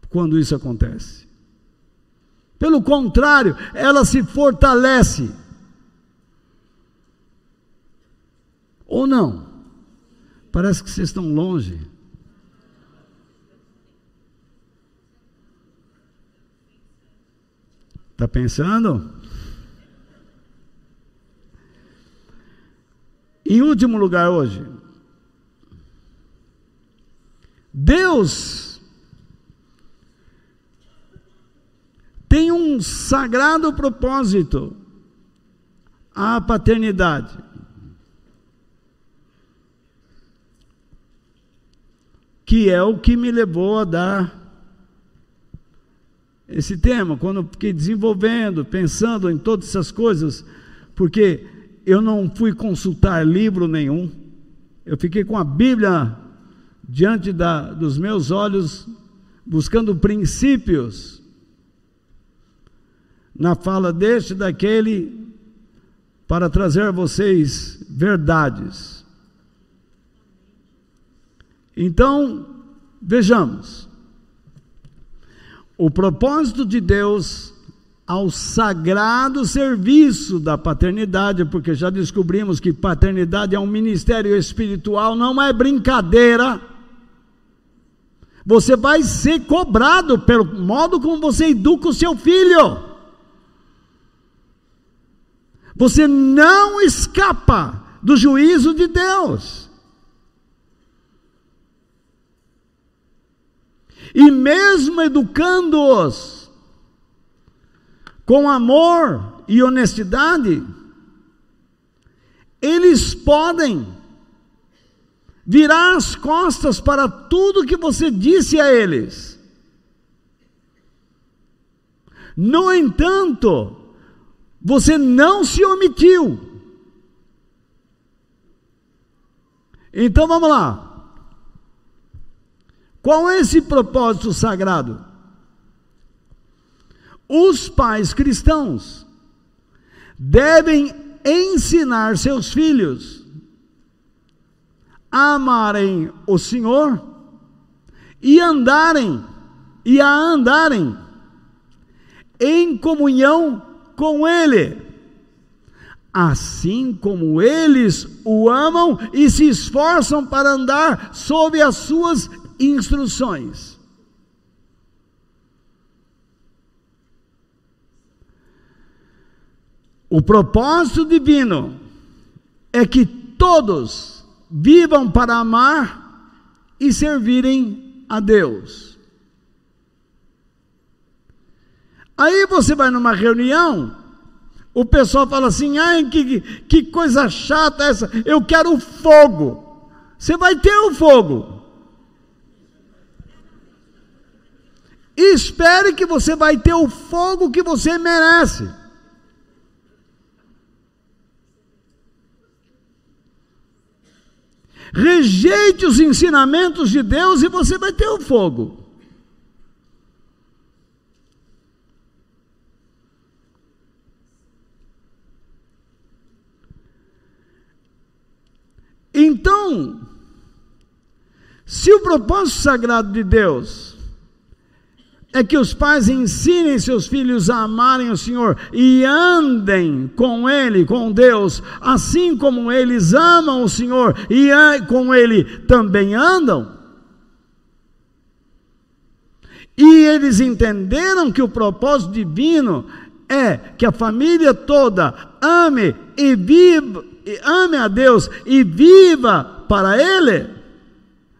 quando isso acontece? Pelo contrário, ela se fortalece. Ou não? Parece que vocês estão longe. Está pensando? Em último lugar, hoje, Deus tem um sagrado propósito à paternidade. Que é o que me levou a dar esse tema, quando fiquei desenvolvendo, pensando em todas essas coisas, porque eu não fui consultar livro nenhum, eu fiquei com a Bíblia diante da, dos meus olhos, buscando princípios na fala deste daquele, para trazer a vocês verdades. Então, vejamos, o propósito de Deus ao sagrado serviço da paternidade, porque já descobrimos que paternidade é um ministério espiritual, não é brincadeira. Você vai ser cobrado pelo modo como você educa o seu filho. Você não escapa do juízo de Deus. E mesmo educando-os com amor e honestidade, eles podem virar as costas para tudo que você disse a eles. No entanto, você não se omitiu. Então vamos lá. Qual é esse propósito sagrado? Os pais cristãos devem ensinar seus filhos a amarem o Senhor e andarem e a andarem em comunhão com Ele, assim como eles o amam e se esforçam para andar sob as suas instruções. O propósito divino é que todos vivam para amar e servirem a Deus. Aí você vai numa reunião, o pessoal fala assim: ai, que, que coisa chata essa, eu quero fogo. Você vai ter o fogo. E espere que você vai ter o fogo que você merece. Rejeite os ensinamentos de Deus e você vai ter o fogo. Então, se o propósito sagrado de Deus é que os pais ensinem seus filhos a amarem o Senhor e andem com Ele, com Deus, assim como eles amam o Senhor e com Ele também andam. E eles entenderam que o propósito divino é que a família toda ame e viva ame a Deus e viva para Ele?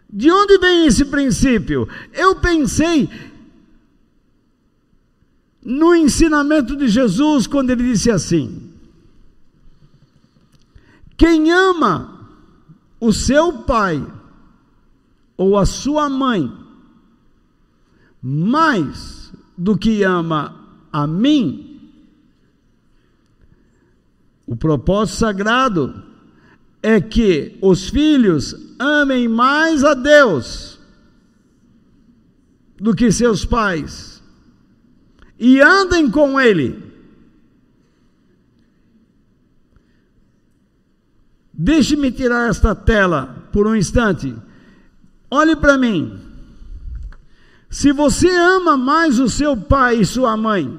De onde vem esse princípio? Eu pensei no ensinamento de Jesus quando ele disse assim: Quem ama o seu pai ou a sua mãe mais do que ama a mim, o propósito sagrado é que os filhos amem mais a Deus do que seus pais e andem com Ele. Deixe-me tirar esta tela por um instante. Olhe para mim. Se você ama mais o seu pai e sua mãe,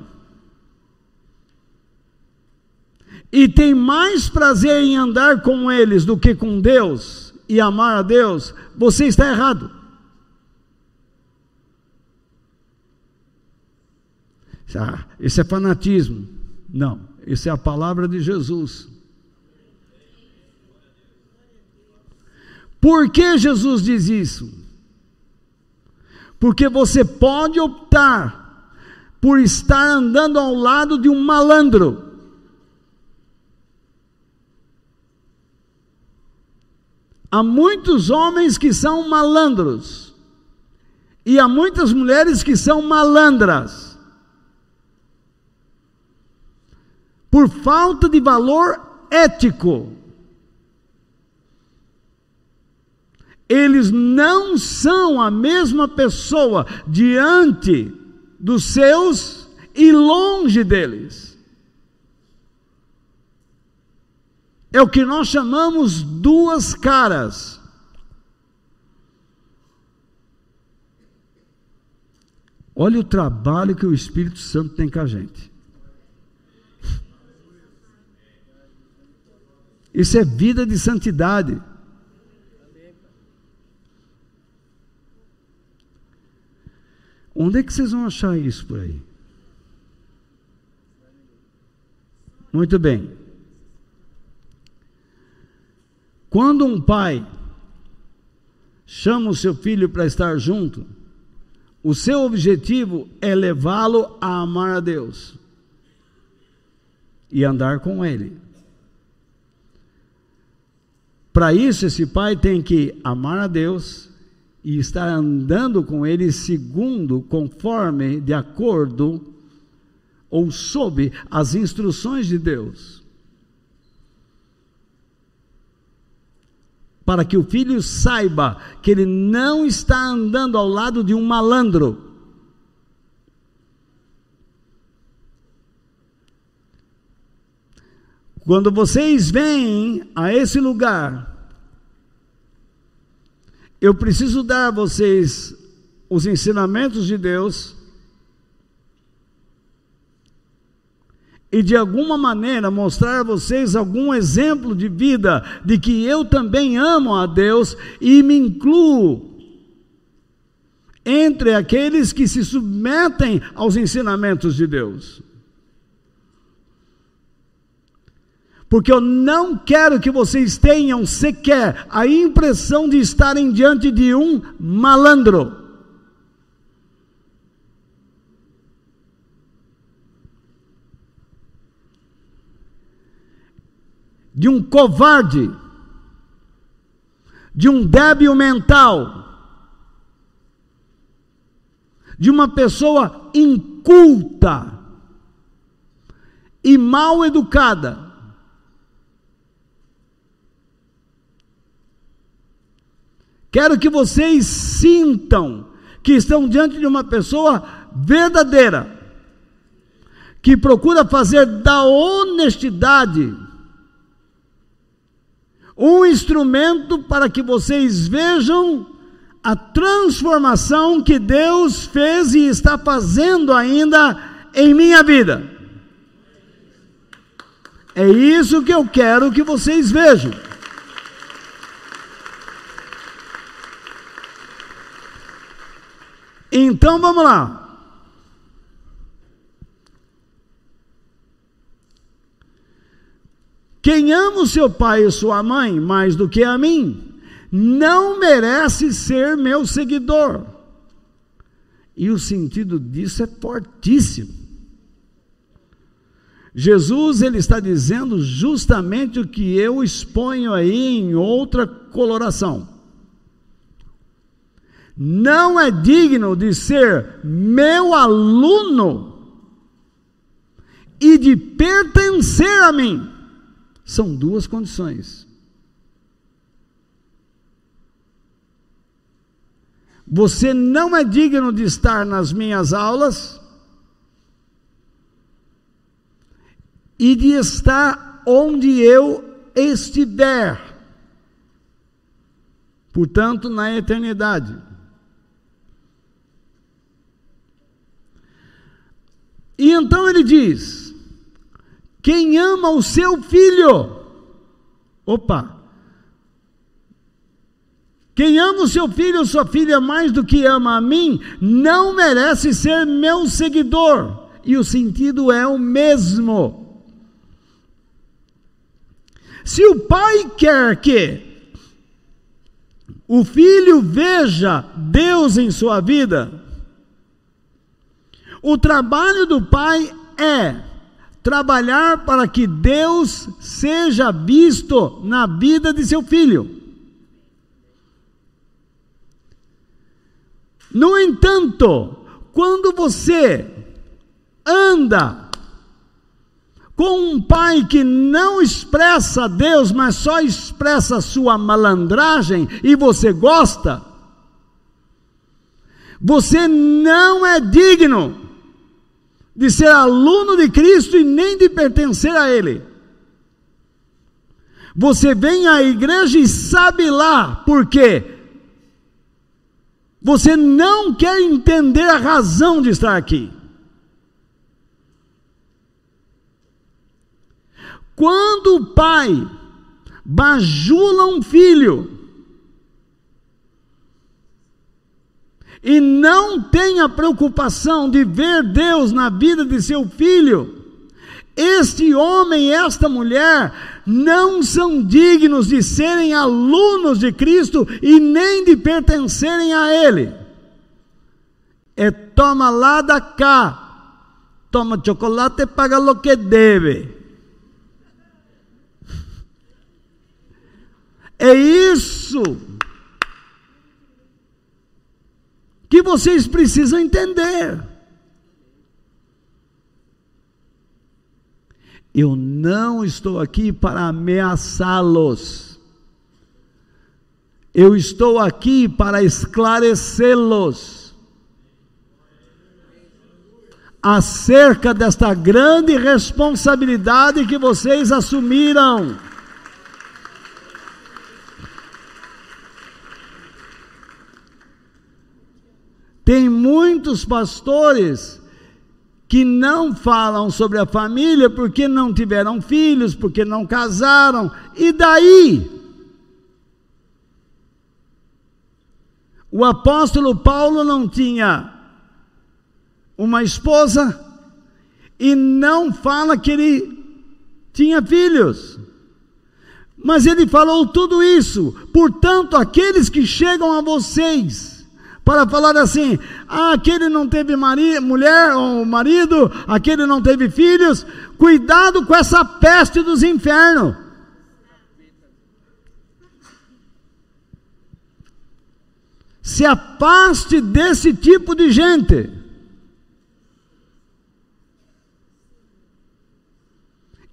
e tem mais prazer em andar com eles do que com Deus e amar a Deus, você está errado. Ah, esse é fanatismo. Não, isso é a palavra de Jesus. Por que Jesus diz isso? Porque você pode optar por estar andando ao lado de um malandro Há muitos homens que são malandros, e há muitas mulheres que são malandras, por falta de valor ético. Eles não são a mesma pessoa diante dos seus e longe deles. é o que nós chamamos duas caras. Olha o trabalho que o Espírito Santo tem com a gente. Isso é vida de santidade. Onde é que vocês vão achar isso por aí? Muito bem. Quando um pai chama o seu filho para estar junto, o seu objetivo é levá-lo a amar a Deus e andar com Ele. Para isso, esse pai tem que amar a Deus e estar andando com Ele segundo, conforme, de acordo ou sob as instruções de Deus. Para que o filho saiba que ele não está andando ao lado de um malandro. Quando vocês vêm a esse lugar, eu preciso dar a vocês os ensinamentos de Deus e de alguma maneira mostrar a vocês algum exemplo de vida de que eu também amo a Deus e me incluo entre aqueles que se submetem aos ensinamentos de Deus. Porque eu não quero que vocês tenham sequer a impressão de estarem diante de um malandro. De um covarde, de um débil mental, de uma pessoa inculta e mal educada Quero que vocês sintam que estão diante de uma pessoa verdadeira, que procura fazer da honestidade um instrumento para que vocês vejam a transformação que Deus fez e está fazendo ainda em minha vida. É isso que eu quero que vocês vejam. Então vamos lá. Quem ama o seu pai e sua mãe mais do que a mim, não merece ser meu seguidor. E o sentido disso é fortíssimo. Jesus ele está dizendo justamente o que eu exponho aí em outra coloração não é digno de ser meu aluno e de pertencer a mim. São duas condições. Você não é digno de estar nas minhas aulas e de estar onde eu estiver, portanto, na eternidade. E então ele diz: quem ama o seu filho, opa, quem ama o seu filho ou sua filha mais do que ama a mim, não merece ser meu seguidor. E o sentido é o mesmo. Se o pai quer que o filho veja Deus em sua vida, o trabalho do pai é trabalhar para que Deus seja visto na vida de seu filho. No entanto, quando você anda com um pai que não expressa Deus, mas só expressa sua malandragem e você gosta, você não é digno de ser aluno de Cristo e nem de pertencer a Ele. Você vem à igreja e sabe lá por quê. Você não quer entender a razão de estar aqui. Quando o pai bajula um filho, e não tenha preocupação de ver Deus na vida de seu filho, este homem, esta mulher, não são dignos de serem alunos de Cristo e nem de pertencerem a Ele. É toma lá da cá, toma chocolate e paga o que deve. É isso que vocês precisam entender. Eu não estou aqui para ameaçá-los. Eu estou aqui para esclarecê-los acerca desta grande responsabilidade que vocês assumiram. Tem muitos pastores que não falam sobre a família porque não tiveram filhos, porque não casaram, e daí? O apóstolo Paulo não tinha uma esposa e não fala que ele tinha filhos. Mas ele falou tudo isso. Portanto, aqueles que chegam a vocês, para falar assim: ah, aquele não teve mulher ou marido, aquele não teve filhos. Cuidado com essa peste dos infernos. Se afaste desse tipo de gente.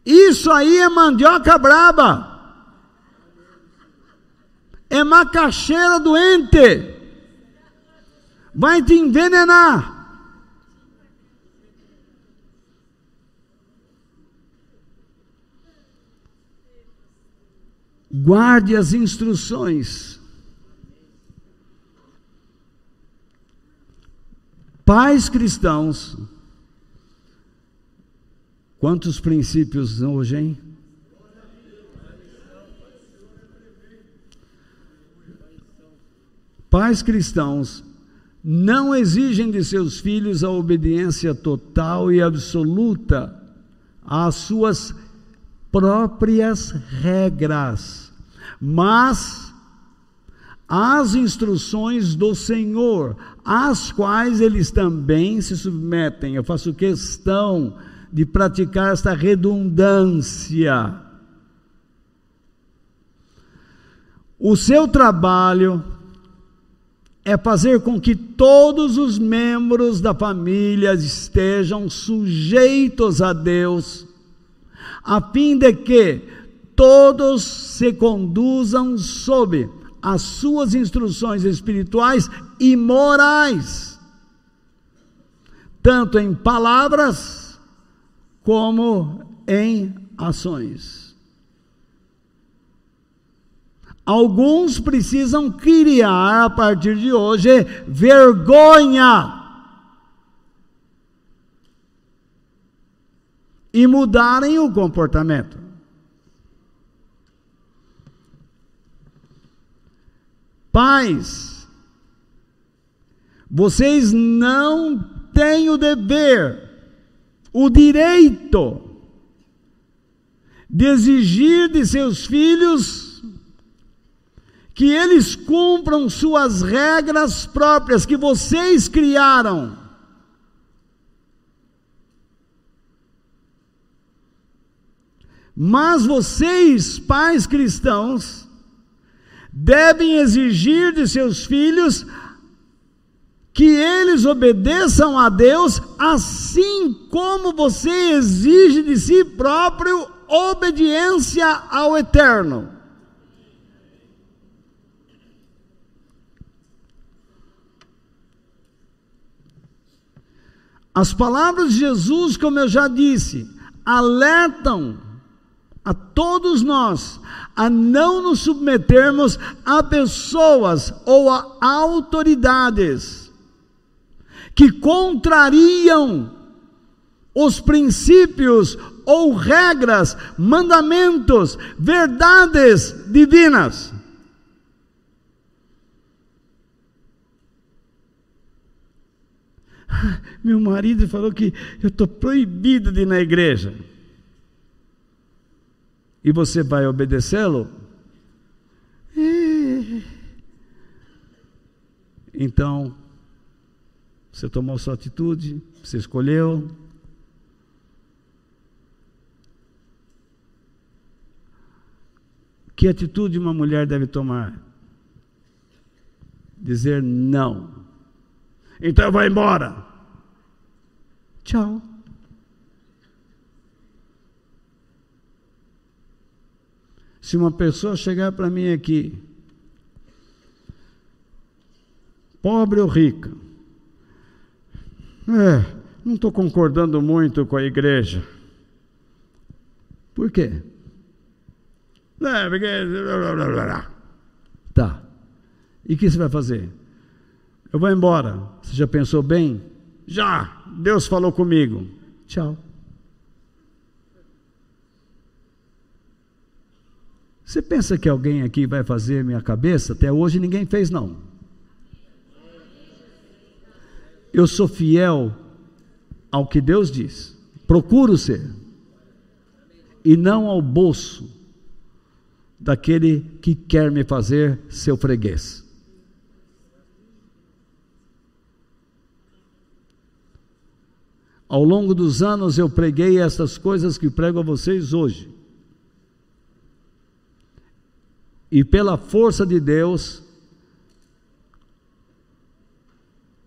Isso aí é mandioca braba. É macaxeira doente vai te envenenar. Guarde as instruções. Pais cristãos, quantos princípios hoje, hein? Pais cristãos não exigem de seus filhos a obediência total e absoluta às suas próprias regras, mas às instruções do Senhor, às quais eles também se submetem. Eu faço questão de praticar esta redundância. O seu trabalho é fazer com que todos os membros da família estejam sujeitos a Deus, a fim de que todos se conduzam sob as suas instruções espirituais e morais, tanto em palavras como em ações. Alguns precisam criar a partir de hoje vergonha e mudarem o comportamento. Pais, vocês não têm o dever, o direito de exigir de seus filhos que eles cumpram suas regras próprias que vocês criaram. Mas vocês, pais cristãos, devem exigir de seus filhos que eles obedeçam a Deus, assim como você exige de si próprio obediência ao Eterno. As palavras de Jesus, como eu já disse, alertam a todos nós a não nos submetermos a pessoas ou a autoridades que contrariam os princípios ou regras, mandamentos, verdades divinas. Meu marido falou que eu estou proibida de ir na igreja. e você vai obedecê-lo, então você tomou sua atitude, você escolheu. Que atitude uma mulher deve tomar? Dizer não. Então vai embora. Tchau. Se uma pessoa chegar para mim aqui, pobre ou rica, é, não estou concordando muito com a igreja. Por quê? É, porque. Tá. E o que você vai fazer? Eu vou embora. Você já pensou bem? Já. Deus falou comigo. Tchau. Você pensa que alguém aqui vai fazer minha cabeça? Até hoje ninguém fez, não. Eu sou fiel ao que Deus diz. Procuro ser. E não ao bolso daquele que quer me fazer seu freguês. Ao longo dos anos eu preguei essas coisas que prego a vocês hoje. E pela força de Deus,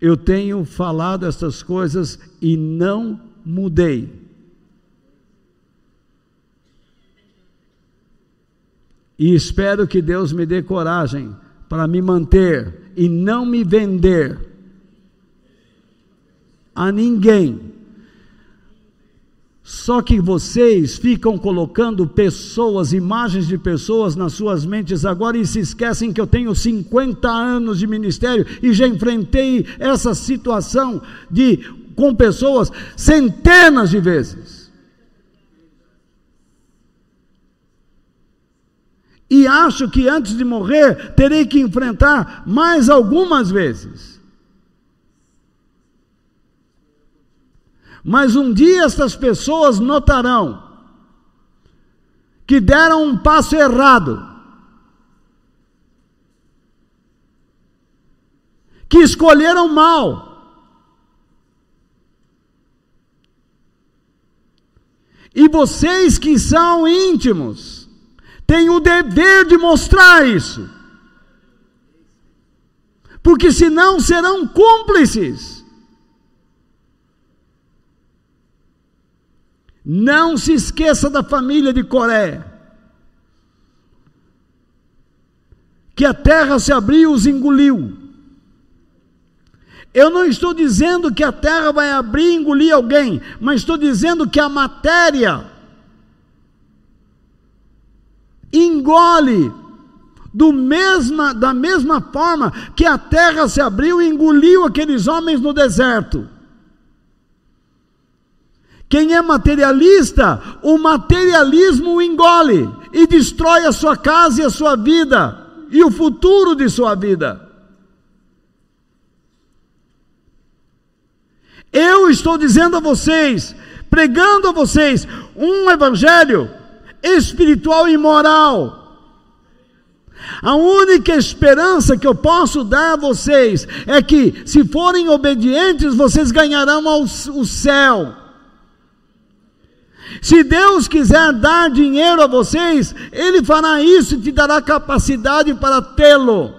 eu tenho falado essas coisas e não mudei. E espero que Deus me dê coragem para me manter e não me vender a ninguém só que vocês ficam colocando pessoas, imagens de pessoas nas suas mentes agora e se esquecem que eu tenho 50 anos de ministério e já enfrentei essa situação de com pessoas centenas de vezes. E acho que antes de morrer terei que enfrentar mais algumas vezes. Mas um dia estas pessoas notarão que deram um passo errado, que escolheram mal. E vocês que são íntimos, têm o dever de mostrar isso, porque senão serão cúmplices. Não se esqueça da família de Coré. Que a terra se abriu e os engoliu. Eu não estou dizendo que a terra vai abrir e engolir alguém, mas estou dizendo que a matéria engole do mesma, da mesma forma que a terra se abriu e engoliu aqueles homens no deserto. Quem é materialista, o materialismo o engole e destrói a sua casa e a sua vida e o futuro de sua vida. Eu estou dizendo a vocês, pregando a vocês, um evangelho espiritual e moral. A única esperança que eu posso dar a vocês é que, se forem obedientes, vocês ganharão o céu. Se Deus quiser dar dinheiro a vocês, Ele fará isso e te dará capacidade para tê-lo,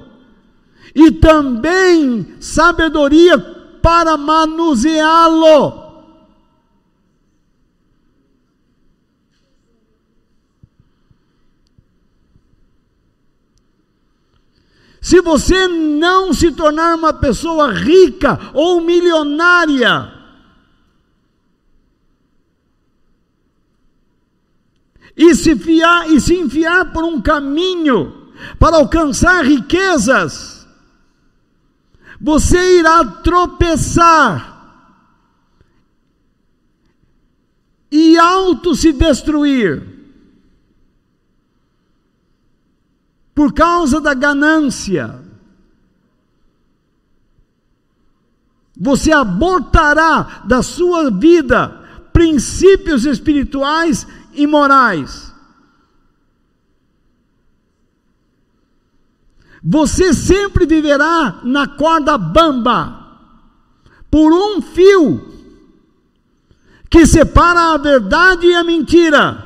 e também sabedoria para manuseá-lo. Se você não se tornar uma pessoa rica ou milionária, e se, fiar, e se enfiar por um caminho para alcançar riquezas, você irá tropeçar e auto se destruir por causa da ganância. Você abortará da sua vida princípios espirituais imorais. Você sempre viverá na corda bamba, por um fio que separa a verdade e a mentira.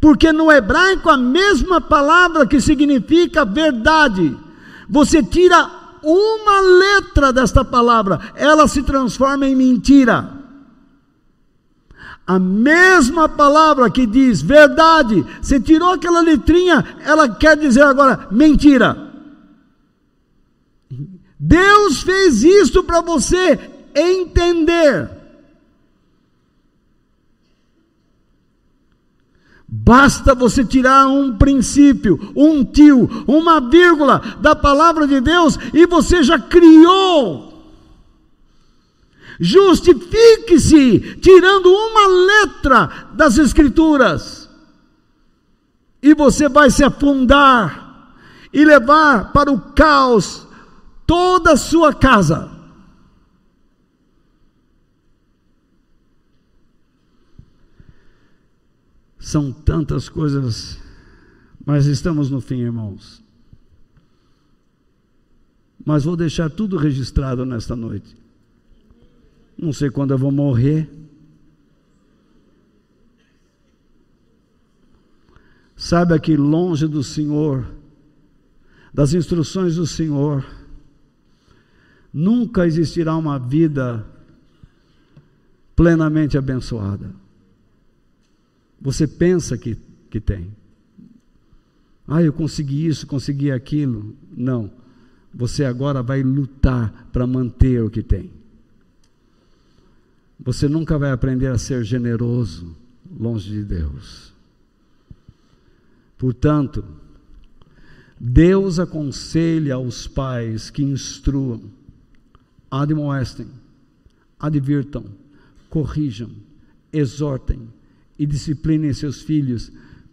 Porque no hebraico a mesma palavra que significa verdade, você tira uma letra desta palavra, ela se transforma em mentira. A mesma palavra que diz verdade, você tirou aquela letrinha, ela quer dizer agora mentira. Deus fez isso para você entender. Basta você tirar um princípio, um tio, uma vírgula da palavra de Deus e você já criou Justifique-se tirando uma letra das Escrituras, e você vai se afundar e levar para o caos toda a sua casa. São tantas coisas, mas estamos no fim, irmãos. Mas vou deixar tudo registrado nesta noite. Não sei quando eu vou morrer. Saiba que longe do Senhor, das instruções do Senhor, nunca existirá uma vida plenamente abençoada. Você pensa que, que tem. Ah, eu consegui isso, consegui aquilo. Não. Você agora vai lutar para manter o que tem. Você nunca vai aprender a ser generoso longe de Deus. Portanto, Deus aconselha aos pais que instruam, admoestem, advirtam, corrijam, exortem e disciplinem seus filhos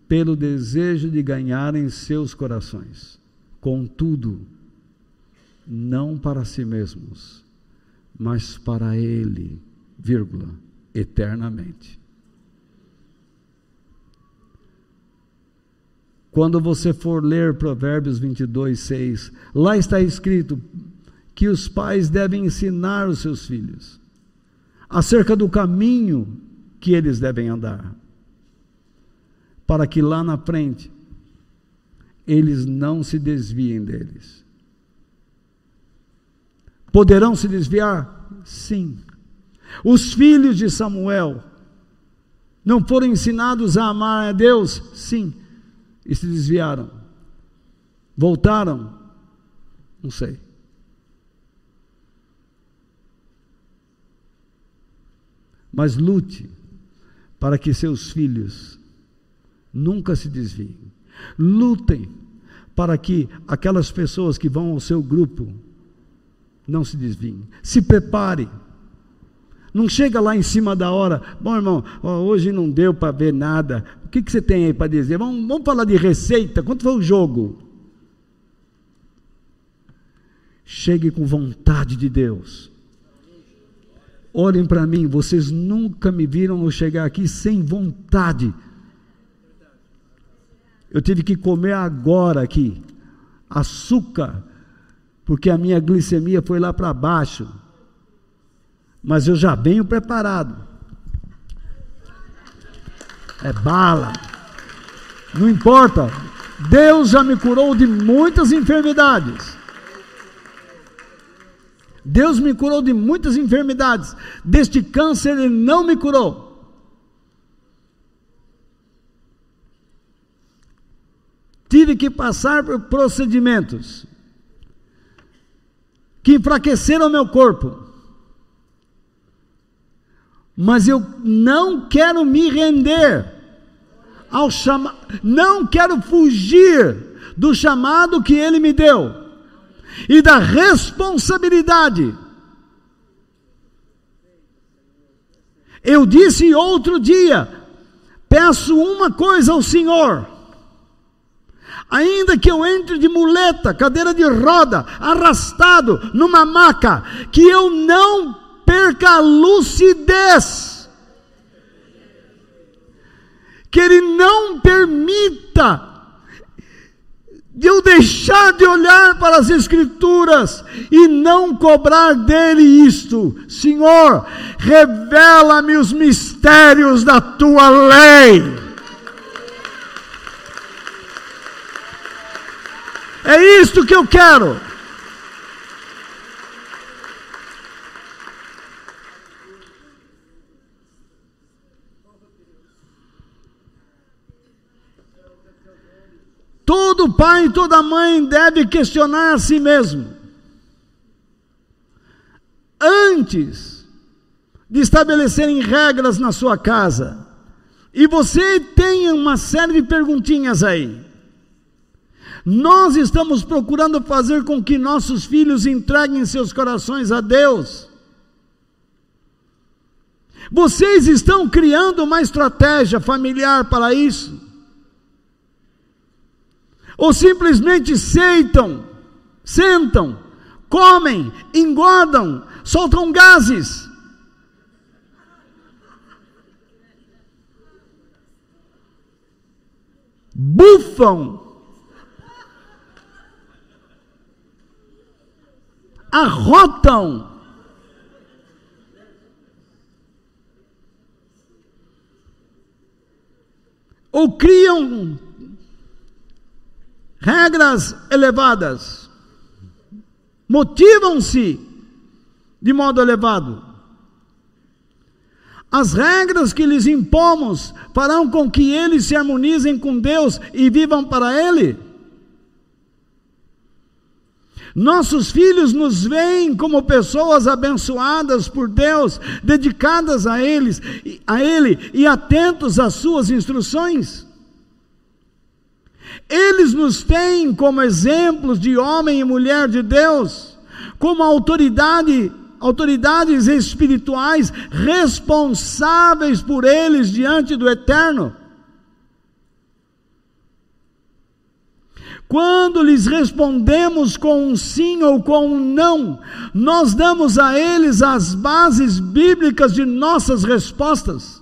pelo desejo de ganharem seus corações. Contudo, não para si mesmos, mas para Ele vírgula, eternamente. Quando você for ler Provérbios 22, 6, lá está escrito que os pais devem ensinar os seus filhos acerca do caminho que eles devem andar, para que lá na frente eles não se desviem deles. Poderão se desviar? Sim. Os filhos de Samuel não foram ensinados a amar a Deus? Sim, e se desviaram. Voltaram? Não sei. Mas lute para que seus filhos nunca se desviem. Lutem para que aquelas pessoas que vão ao seu grupo não se desviem. Se prepare não chega lá em cima da hora, bom irmão, hoje não deu para ver nada. O que, que você tem aí para dizer? Vamos, vamos falar de receita. Quanto foi o jogo? Chegue com vontade de Deus. Olhem para mim, vocês nunca me viram eu chegar aqui sem vontade. Eu tive que comer agora aqui açúcar, porque a minha glicemia foi lá para baixo mas eu já venho preparado. É bala. Não importa. Deus já me curou de muitas enfermidades. Deus me curou de muitas enfermidades. Deste câncer Ele não me curou. Tive que passar por procedimentos que enfraqueceram meu corpo mas eu não quero me render ao chamado, não quero fugir do chamado que ele me deu e da responsabilidade. Eu disse outro dia: peço uma coisa ao Senhor, ainda que eu entre de muleta, cadeira de roda, arrastado numa maca, que eu não perca a lucidez, que Ele não permita de eu deixar de olhar para as Escrituras e não cobrar dele isto. Senhor, revela-me os mistérios da tua lei. É isto que eu quero. Todo pai e toda mãe deve questionar a si mesmo. Antes de estabelecerem regras na sua casa, e você tem uma série de perguntinhas aí. Nós estamos procurando fazer com que nossos filhos entreguem seus corações a Deus. Vocês estão criando uma estratégia familiar para isso? Ou simplesmente sentam, sentam, comem, engordam, soltam gases. Bufam, arrotam, ou criam regras elevadas, motivam-se de modo elevado. As regras que lhes impomos farão com que eles se harmonizem com Deus e vivam para Ele. Nossos filhos nos veem como pessoas abençoadas por Deus, dedicadas a eles, a ele e atentos às suas instruções. Eles nos têm como exemplos de homem e mulher de Deus, como autoridade, autoridades espirituais responsáveis por eles diante do Eterno. Quando lhes respondemos com um sim ou com um não, nós damos a eles as bases bíblicas de nossas respostas.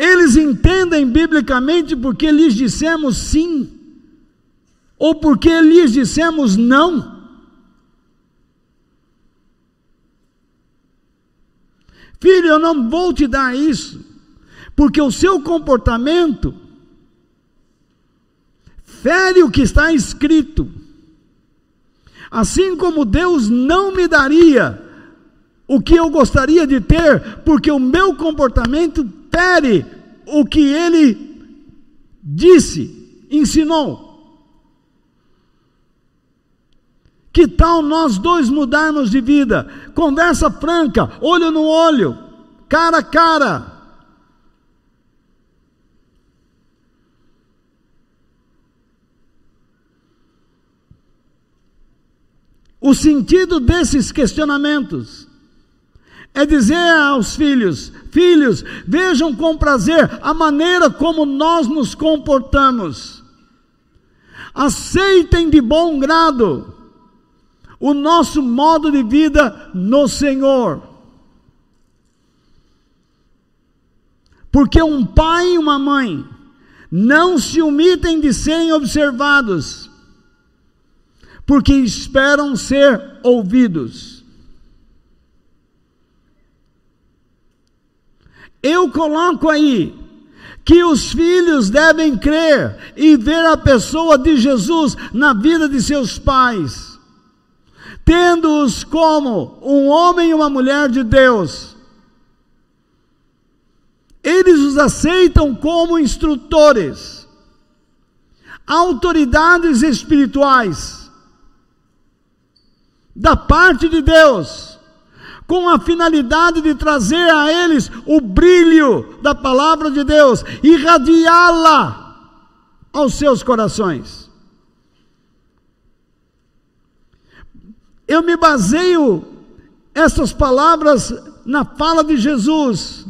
Eles entendem biblicamente porque lhes dissemos sim, ou porque lhes dissemos não. Filho, eu não vou te dar isso, porque o seu comportamento fere o que está escrito. Assim como Deus não me daria o que eu gostaria de ter, porque o meu comportamento fere o que ele disse, ensinou. Que tal nós dois mudarmos de vida? Conversa franca, olho no olho, cara a cara. O sentido desses questionamentos é dizer aos filhos: Filhos, vejam com prazer a maneira como nós nos comportamos. Aceitem de bom grado o nosso modo de vida no Senhor. Porque um pai e uma mãe não se omitem de serem observados, porque esperam ser ouvidos. Eu coloco aí que os filhos devem crer e ver a pessoa de Jesus na vida de seus pais, tendo-os como um homem e uma mulher de Deus. Eles os aceitam como instrutores, autoridades espirituais da parte de Deus com a finalidade de trazer a eles o brilho da palavra de Deus, irradiá-la aos seus corações. Eu me baseio essas palavras na fala de Jesus,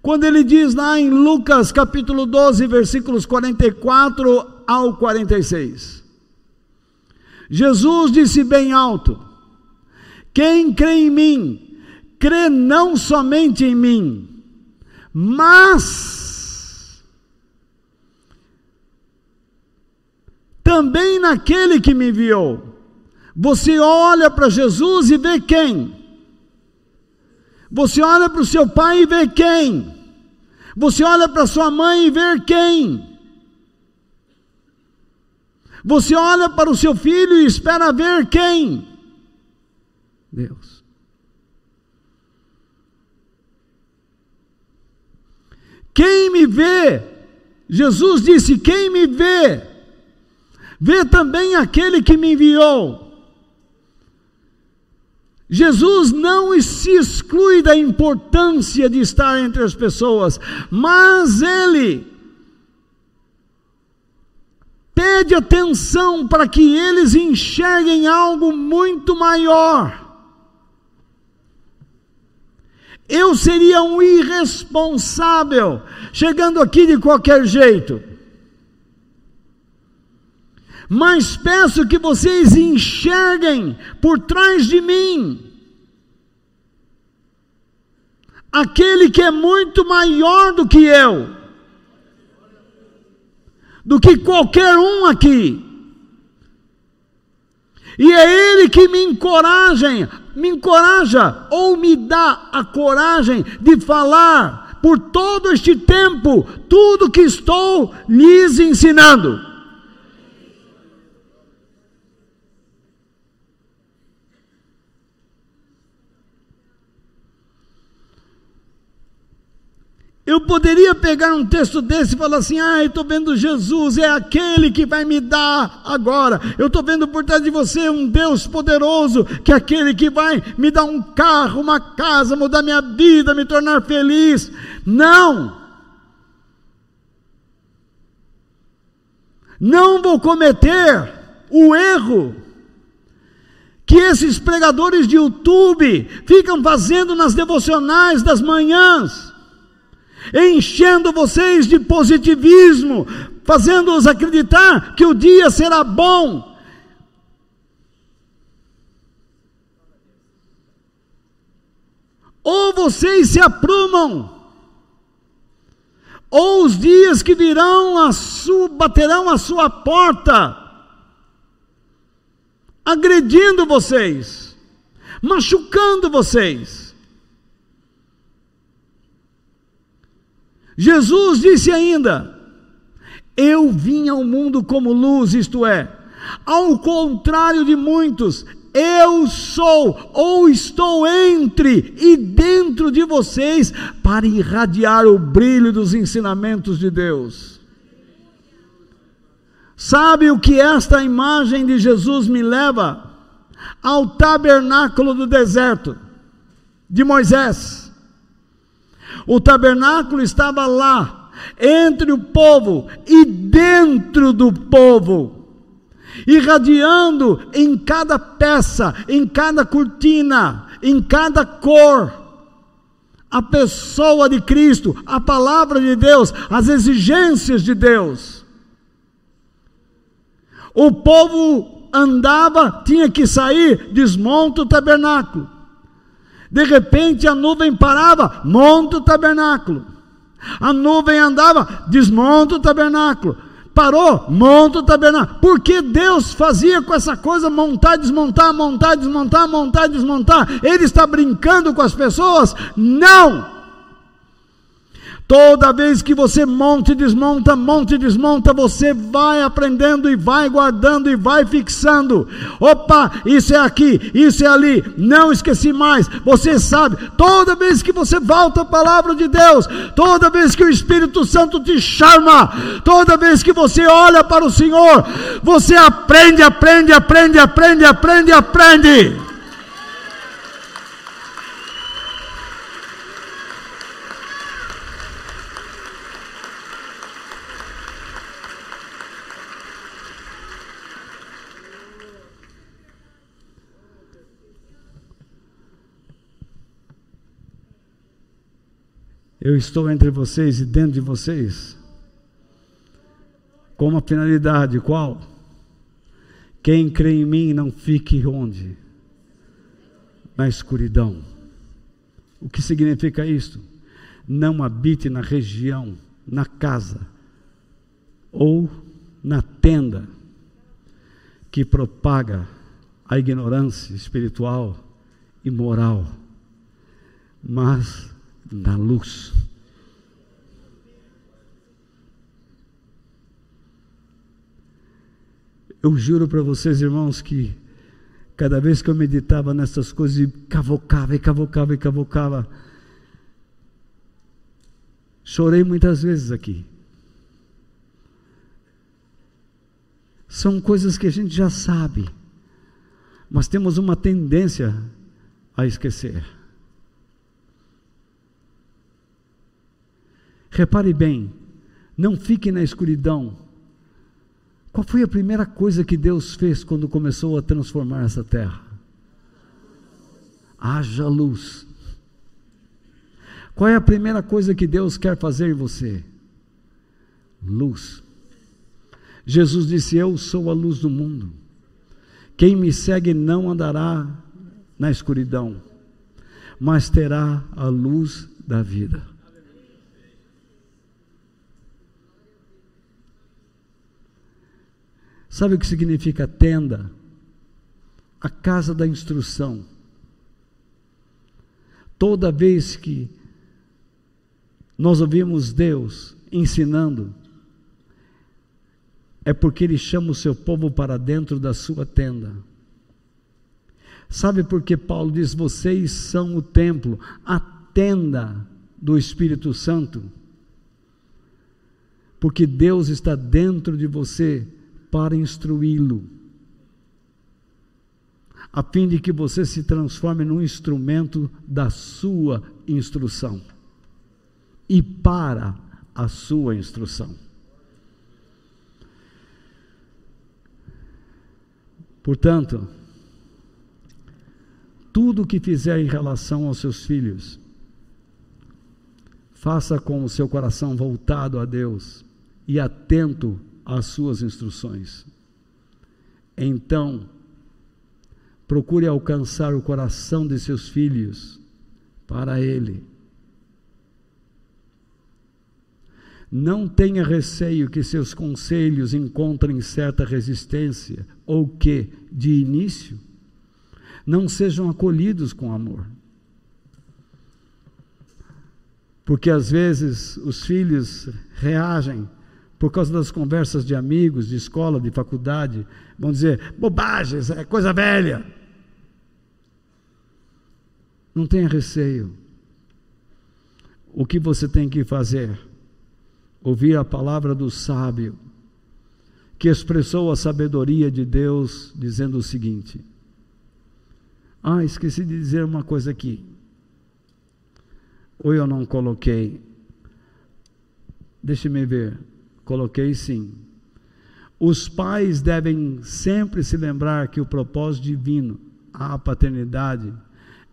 quando ele diz lá em Lucas capítulo 12, versículos 44 ao 46. Jesus disse bem alto: quem crê em mim, crê não somente em mim, mas naquele que me enviou. Você olha para Jesus e vê quem? Você olha para o seu pai e vê quem? Você olha para sua mãe e vê quem? Você olha para o seu filho e espera ver quem? Deus. Quem me vê, Jesus disse: Quem me vê, vê também aquele que me enviou. Jesus não se exclui da importância de estar entre as pessoas, mas ele pede atenção para que eles enxerguem algo muito maior. Eu seria um irresponsável, chegando aqui de qualquer jeito. Mas peço que vocês enxerguem por trás de mim aquele que é muito maior do que eu, do que qualquer um aqui. E é Ele que me encoraja, me encoraja ou me dá a coragem de falar por todo este tempo tudo que estou lhes ensinando. Eu poderia pegar um texto desse e falar assim: ah, eu estou vendo Jesus, é aquele que vai me dar agora. Eu estou vendo por trás de você um Deus poderoso, que é aquele que vai me dar um carro, uma casa, mudar minha vida, me tornar feliz. Não! Não vou cometer o erro que esses pregadores de YouTube ficam fazendo nas devocionais das manhãs enchendo vocês de positivismo, fazendo-os acreditar que o dia será bom. Ou vocês se aprumam, ou os dias que virão a sua, baterão a sua porta, agredindo vocês, machucando vocês. Jesus disse ainda: Eu vim ao mundo como luz, isto é, ao contrário de muitos, eu sou ou estou entre e dentro de vocês para irradiar o brilho dos ensinamentos de Deus. Sabe o que esta imagem de Jesus me leva? Ao tabernáculo do deserto de Moisés. O tabernáculo estava lá, entre o povo e dentro do povo, irradiando em cada peça, em cada cortina, em cada cor, a pessoa de Cristo, a palavra de Deus, as exigências de Deus. O povo andava, tinha que sair, desmonta o tabernáculo. De repente a nuvem parava, monta o tabernáculo. A nuvem andava, desmonta o tabernáculo. Parou, monta o tabernáculo. Porque Deus fazia com essa coisa montar, desmontar, montar, desmontar, montar, desmontar. Ele está brincando com as pessoas? Não! Toda vez que você monta e desmonta, monta e desmonta, você vai aprendendo e vai guardando e vai fixando. Opa, isso é aqui, isso é ali, não esqueci mais. Você sabe, toda vez que você volta à palavra de Deus, toda vez que o Espírito Santo te chama, toda vez que você olha para o Senhor, você aprende, aprende, aprende, aprende, aprende, aprende. Eu estou entre vocês e dentro de vocês. Com uma finalidade, qual? Quem crê em mim não fique onde? Na escuridão. O que significa isto? Não habite na região, na casa ou na tenda. que propaga a ignorância espiritual e moral, mas na luz. Eu juro para vocês, irmãos, que cada vez que eu meditava nessas coisas e cavocava e cavocava e cavocava, chorei muitas vezes aqui. São coisas que a gente já sabe, mas temos uma tendência a esquecer. Repare bem, não fique na escuridão qual foi a primeira coisa que Deus fez quando começou a transformar essa terra? Haja luz. Qual é a primeira coisa que Deus quer fazer em você? Luz. Jesus disse: Eu sou a luz do mundo. Quem me segue não andará na escuridão, mas terá a luz da vida. Sabe o que significa tenda? A casa da instrução. Toda vez que nós ouvimos Deus ensinando, é porque Ele chama o seu povo para dentro da sua tenda. Sabe por que Paulo diz: vocês são o templo, a tenda do Espírito Santo? Porque Deus está dentro de você para instruí-lo, a fim de que você se transforme num instrumento da sua instrução e para a sua instrução. Portanto, tudo o que fizer em relação aos seus filhos, faça com o seu coração voltado a Deus e atento às suas instruções. Então, procure alcançar o coração de seus filhos para Ele. Não tenha receio que seus conselhos encontrem certa resistência ou que, de início, não sejam acolhidos com amor. Porque às vezes os filhos reagem por causa das conversas de amigos, de escola, de faculdade, vão dizer bobagens, é coisa velha. Não tenha receio. O que você tem que fazer? Ouvir a palavra do sábio, que expressou a sabedoria de Deus, dizendo o seguinte: Ah, esqueci de dizer uma coisa aqui. Ou eu não coloquei. Deixe-me ver. Coloquei sim. Os pais devem sempre se lembrar que o propósito divino, a paternidade,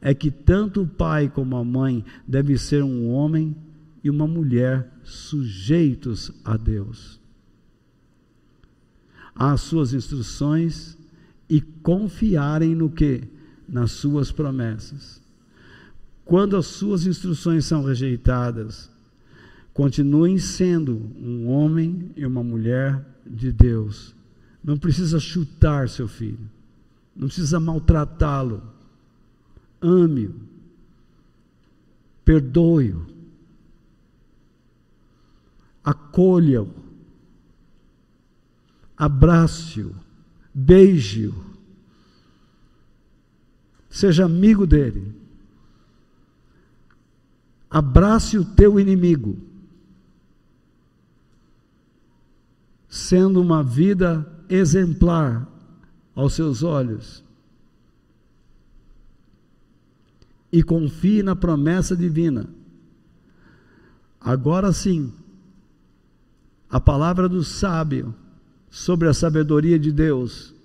é que tanto o pai como a mãe devem ser um homem e uma mulher sujeitos a Deus, às suas instruções e confiarem no que? Nas suas promessas. Quando as suas instruções são rejeitadas, Continuem sendo um homem e uma mulher de Deus. Não precisa chutar seu filho. Não precisa maltratá-lo. Ame-o. Perdoe-o. Acolha-o. Abrace-o. Beije-o. Seja amigo dele. Abrace o teu inimigo. Sendo uma vida exemplar aos seus olhos. E confie na promessa divina. Agora sim, a palavra do sábio sobre a sabedoria de Deus.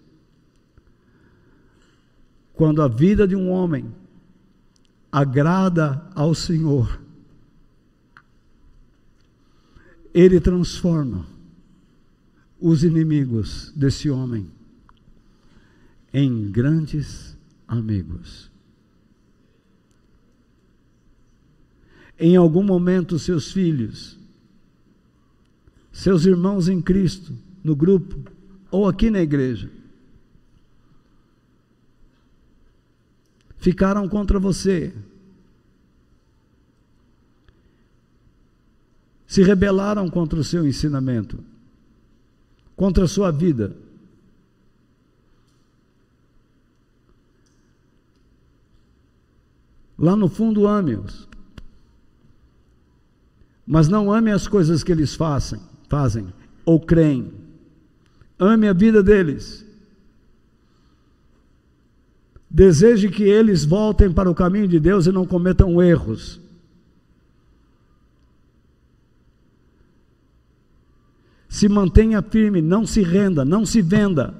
Quando a vida de um homem agrada ao Senhor, ele transforma os inimigos desse homem em grandes amigos. Em algum momento, seus filhos, seus irmãos em Cristo, no grupo ou aqui na igreja, ficaram contra você, se rebelaram contra o seu ensinamento contra a sua vida. Lá no fundo, ame-os. Mas não ame as coisas que eles fazem, fazem ou creem. Ame a vida deles. Deseje que eles voltem para o caminho de Deus e não cometam erros. Se mantenha firme, não se renda, não se venda.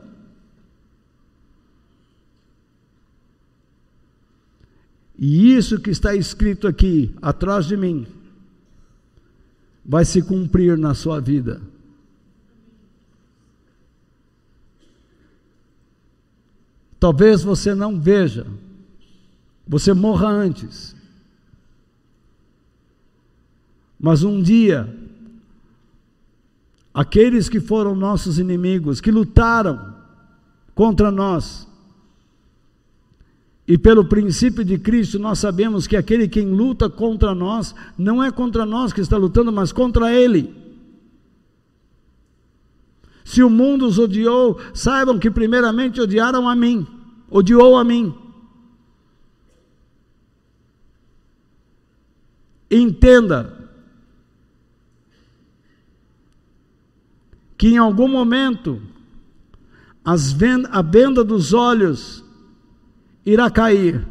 E isso que está escrito aqui, atrás de mim, vai se cumprir na sua vida. Talvez você não veja, você morra antes. Mas um dia, aqueles que foram nossos inimigos, que lutaram contra nós, e pelo princípio de Cristo, nós sabemos que aquele quem luta contra nós, não é contra nós que está lutando, mas contra Ele. Se o mundo os odiou, saibam que primeiramente odiaram a mim, odiou a mim. Entenda que em algum momento venda, a venda dos olhos irá cair.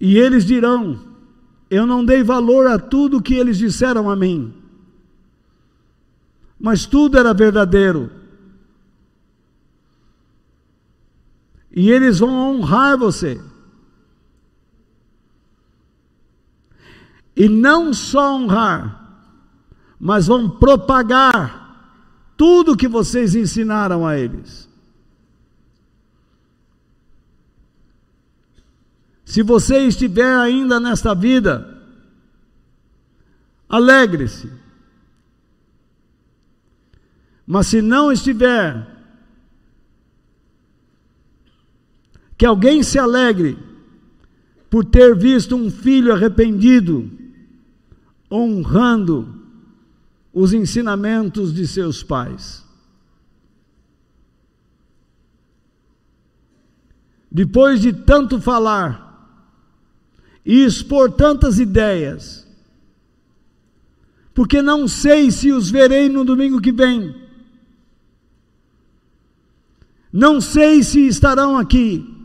E eles dirão: Eu não dei valor a tudo que eles disseram a mim, mas tudo era verdadeiro. E eles vão honrar você. E não só honrar, mas vão propagar tudo que vocês ensinaram a eles. Se você estiver ainda nesta vida, alegre-se. Mas se não estiver, que alguém se alegre por ter visto um filho arrependido, honrando os ensinamentos de seus pais. Depois de tanto falar e expor tantas ideias, porque não sei se os verei no domingo que vem, não sei se estarão aqui.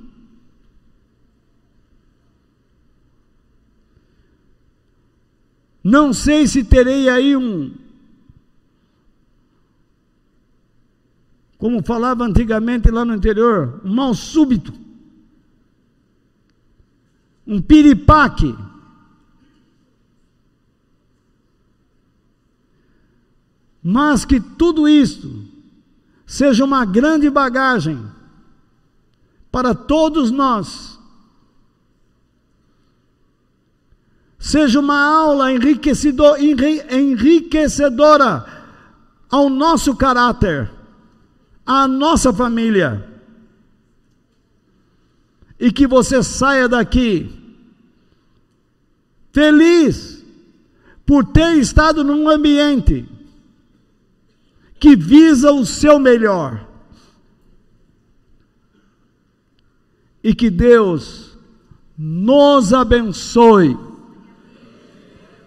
Não sei se terei aí um, como falava antigamente lá no interior, um mal súbito, um piripaque. Mas que tudo isto seja uma grande bagagem para todos nós, seja uma aula enriquecedora ao nosso caráter a nossa família. E que você saia daqui feliz por ter estado num ambiente que visa o seu melhor. E que Deus nos abençoe.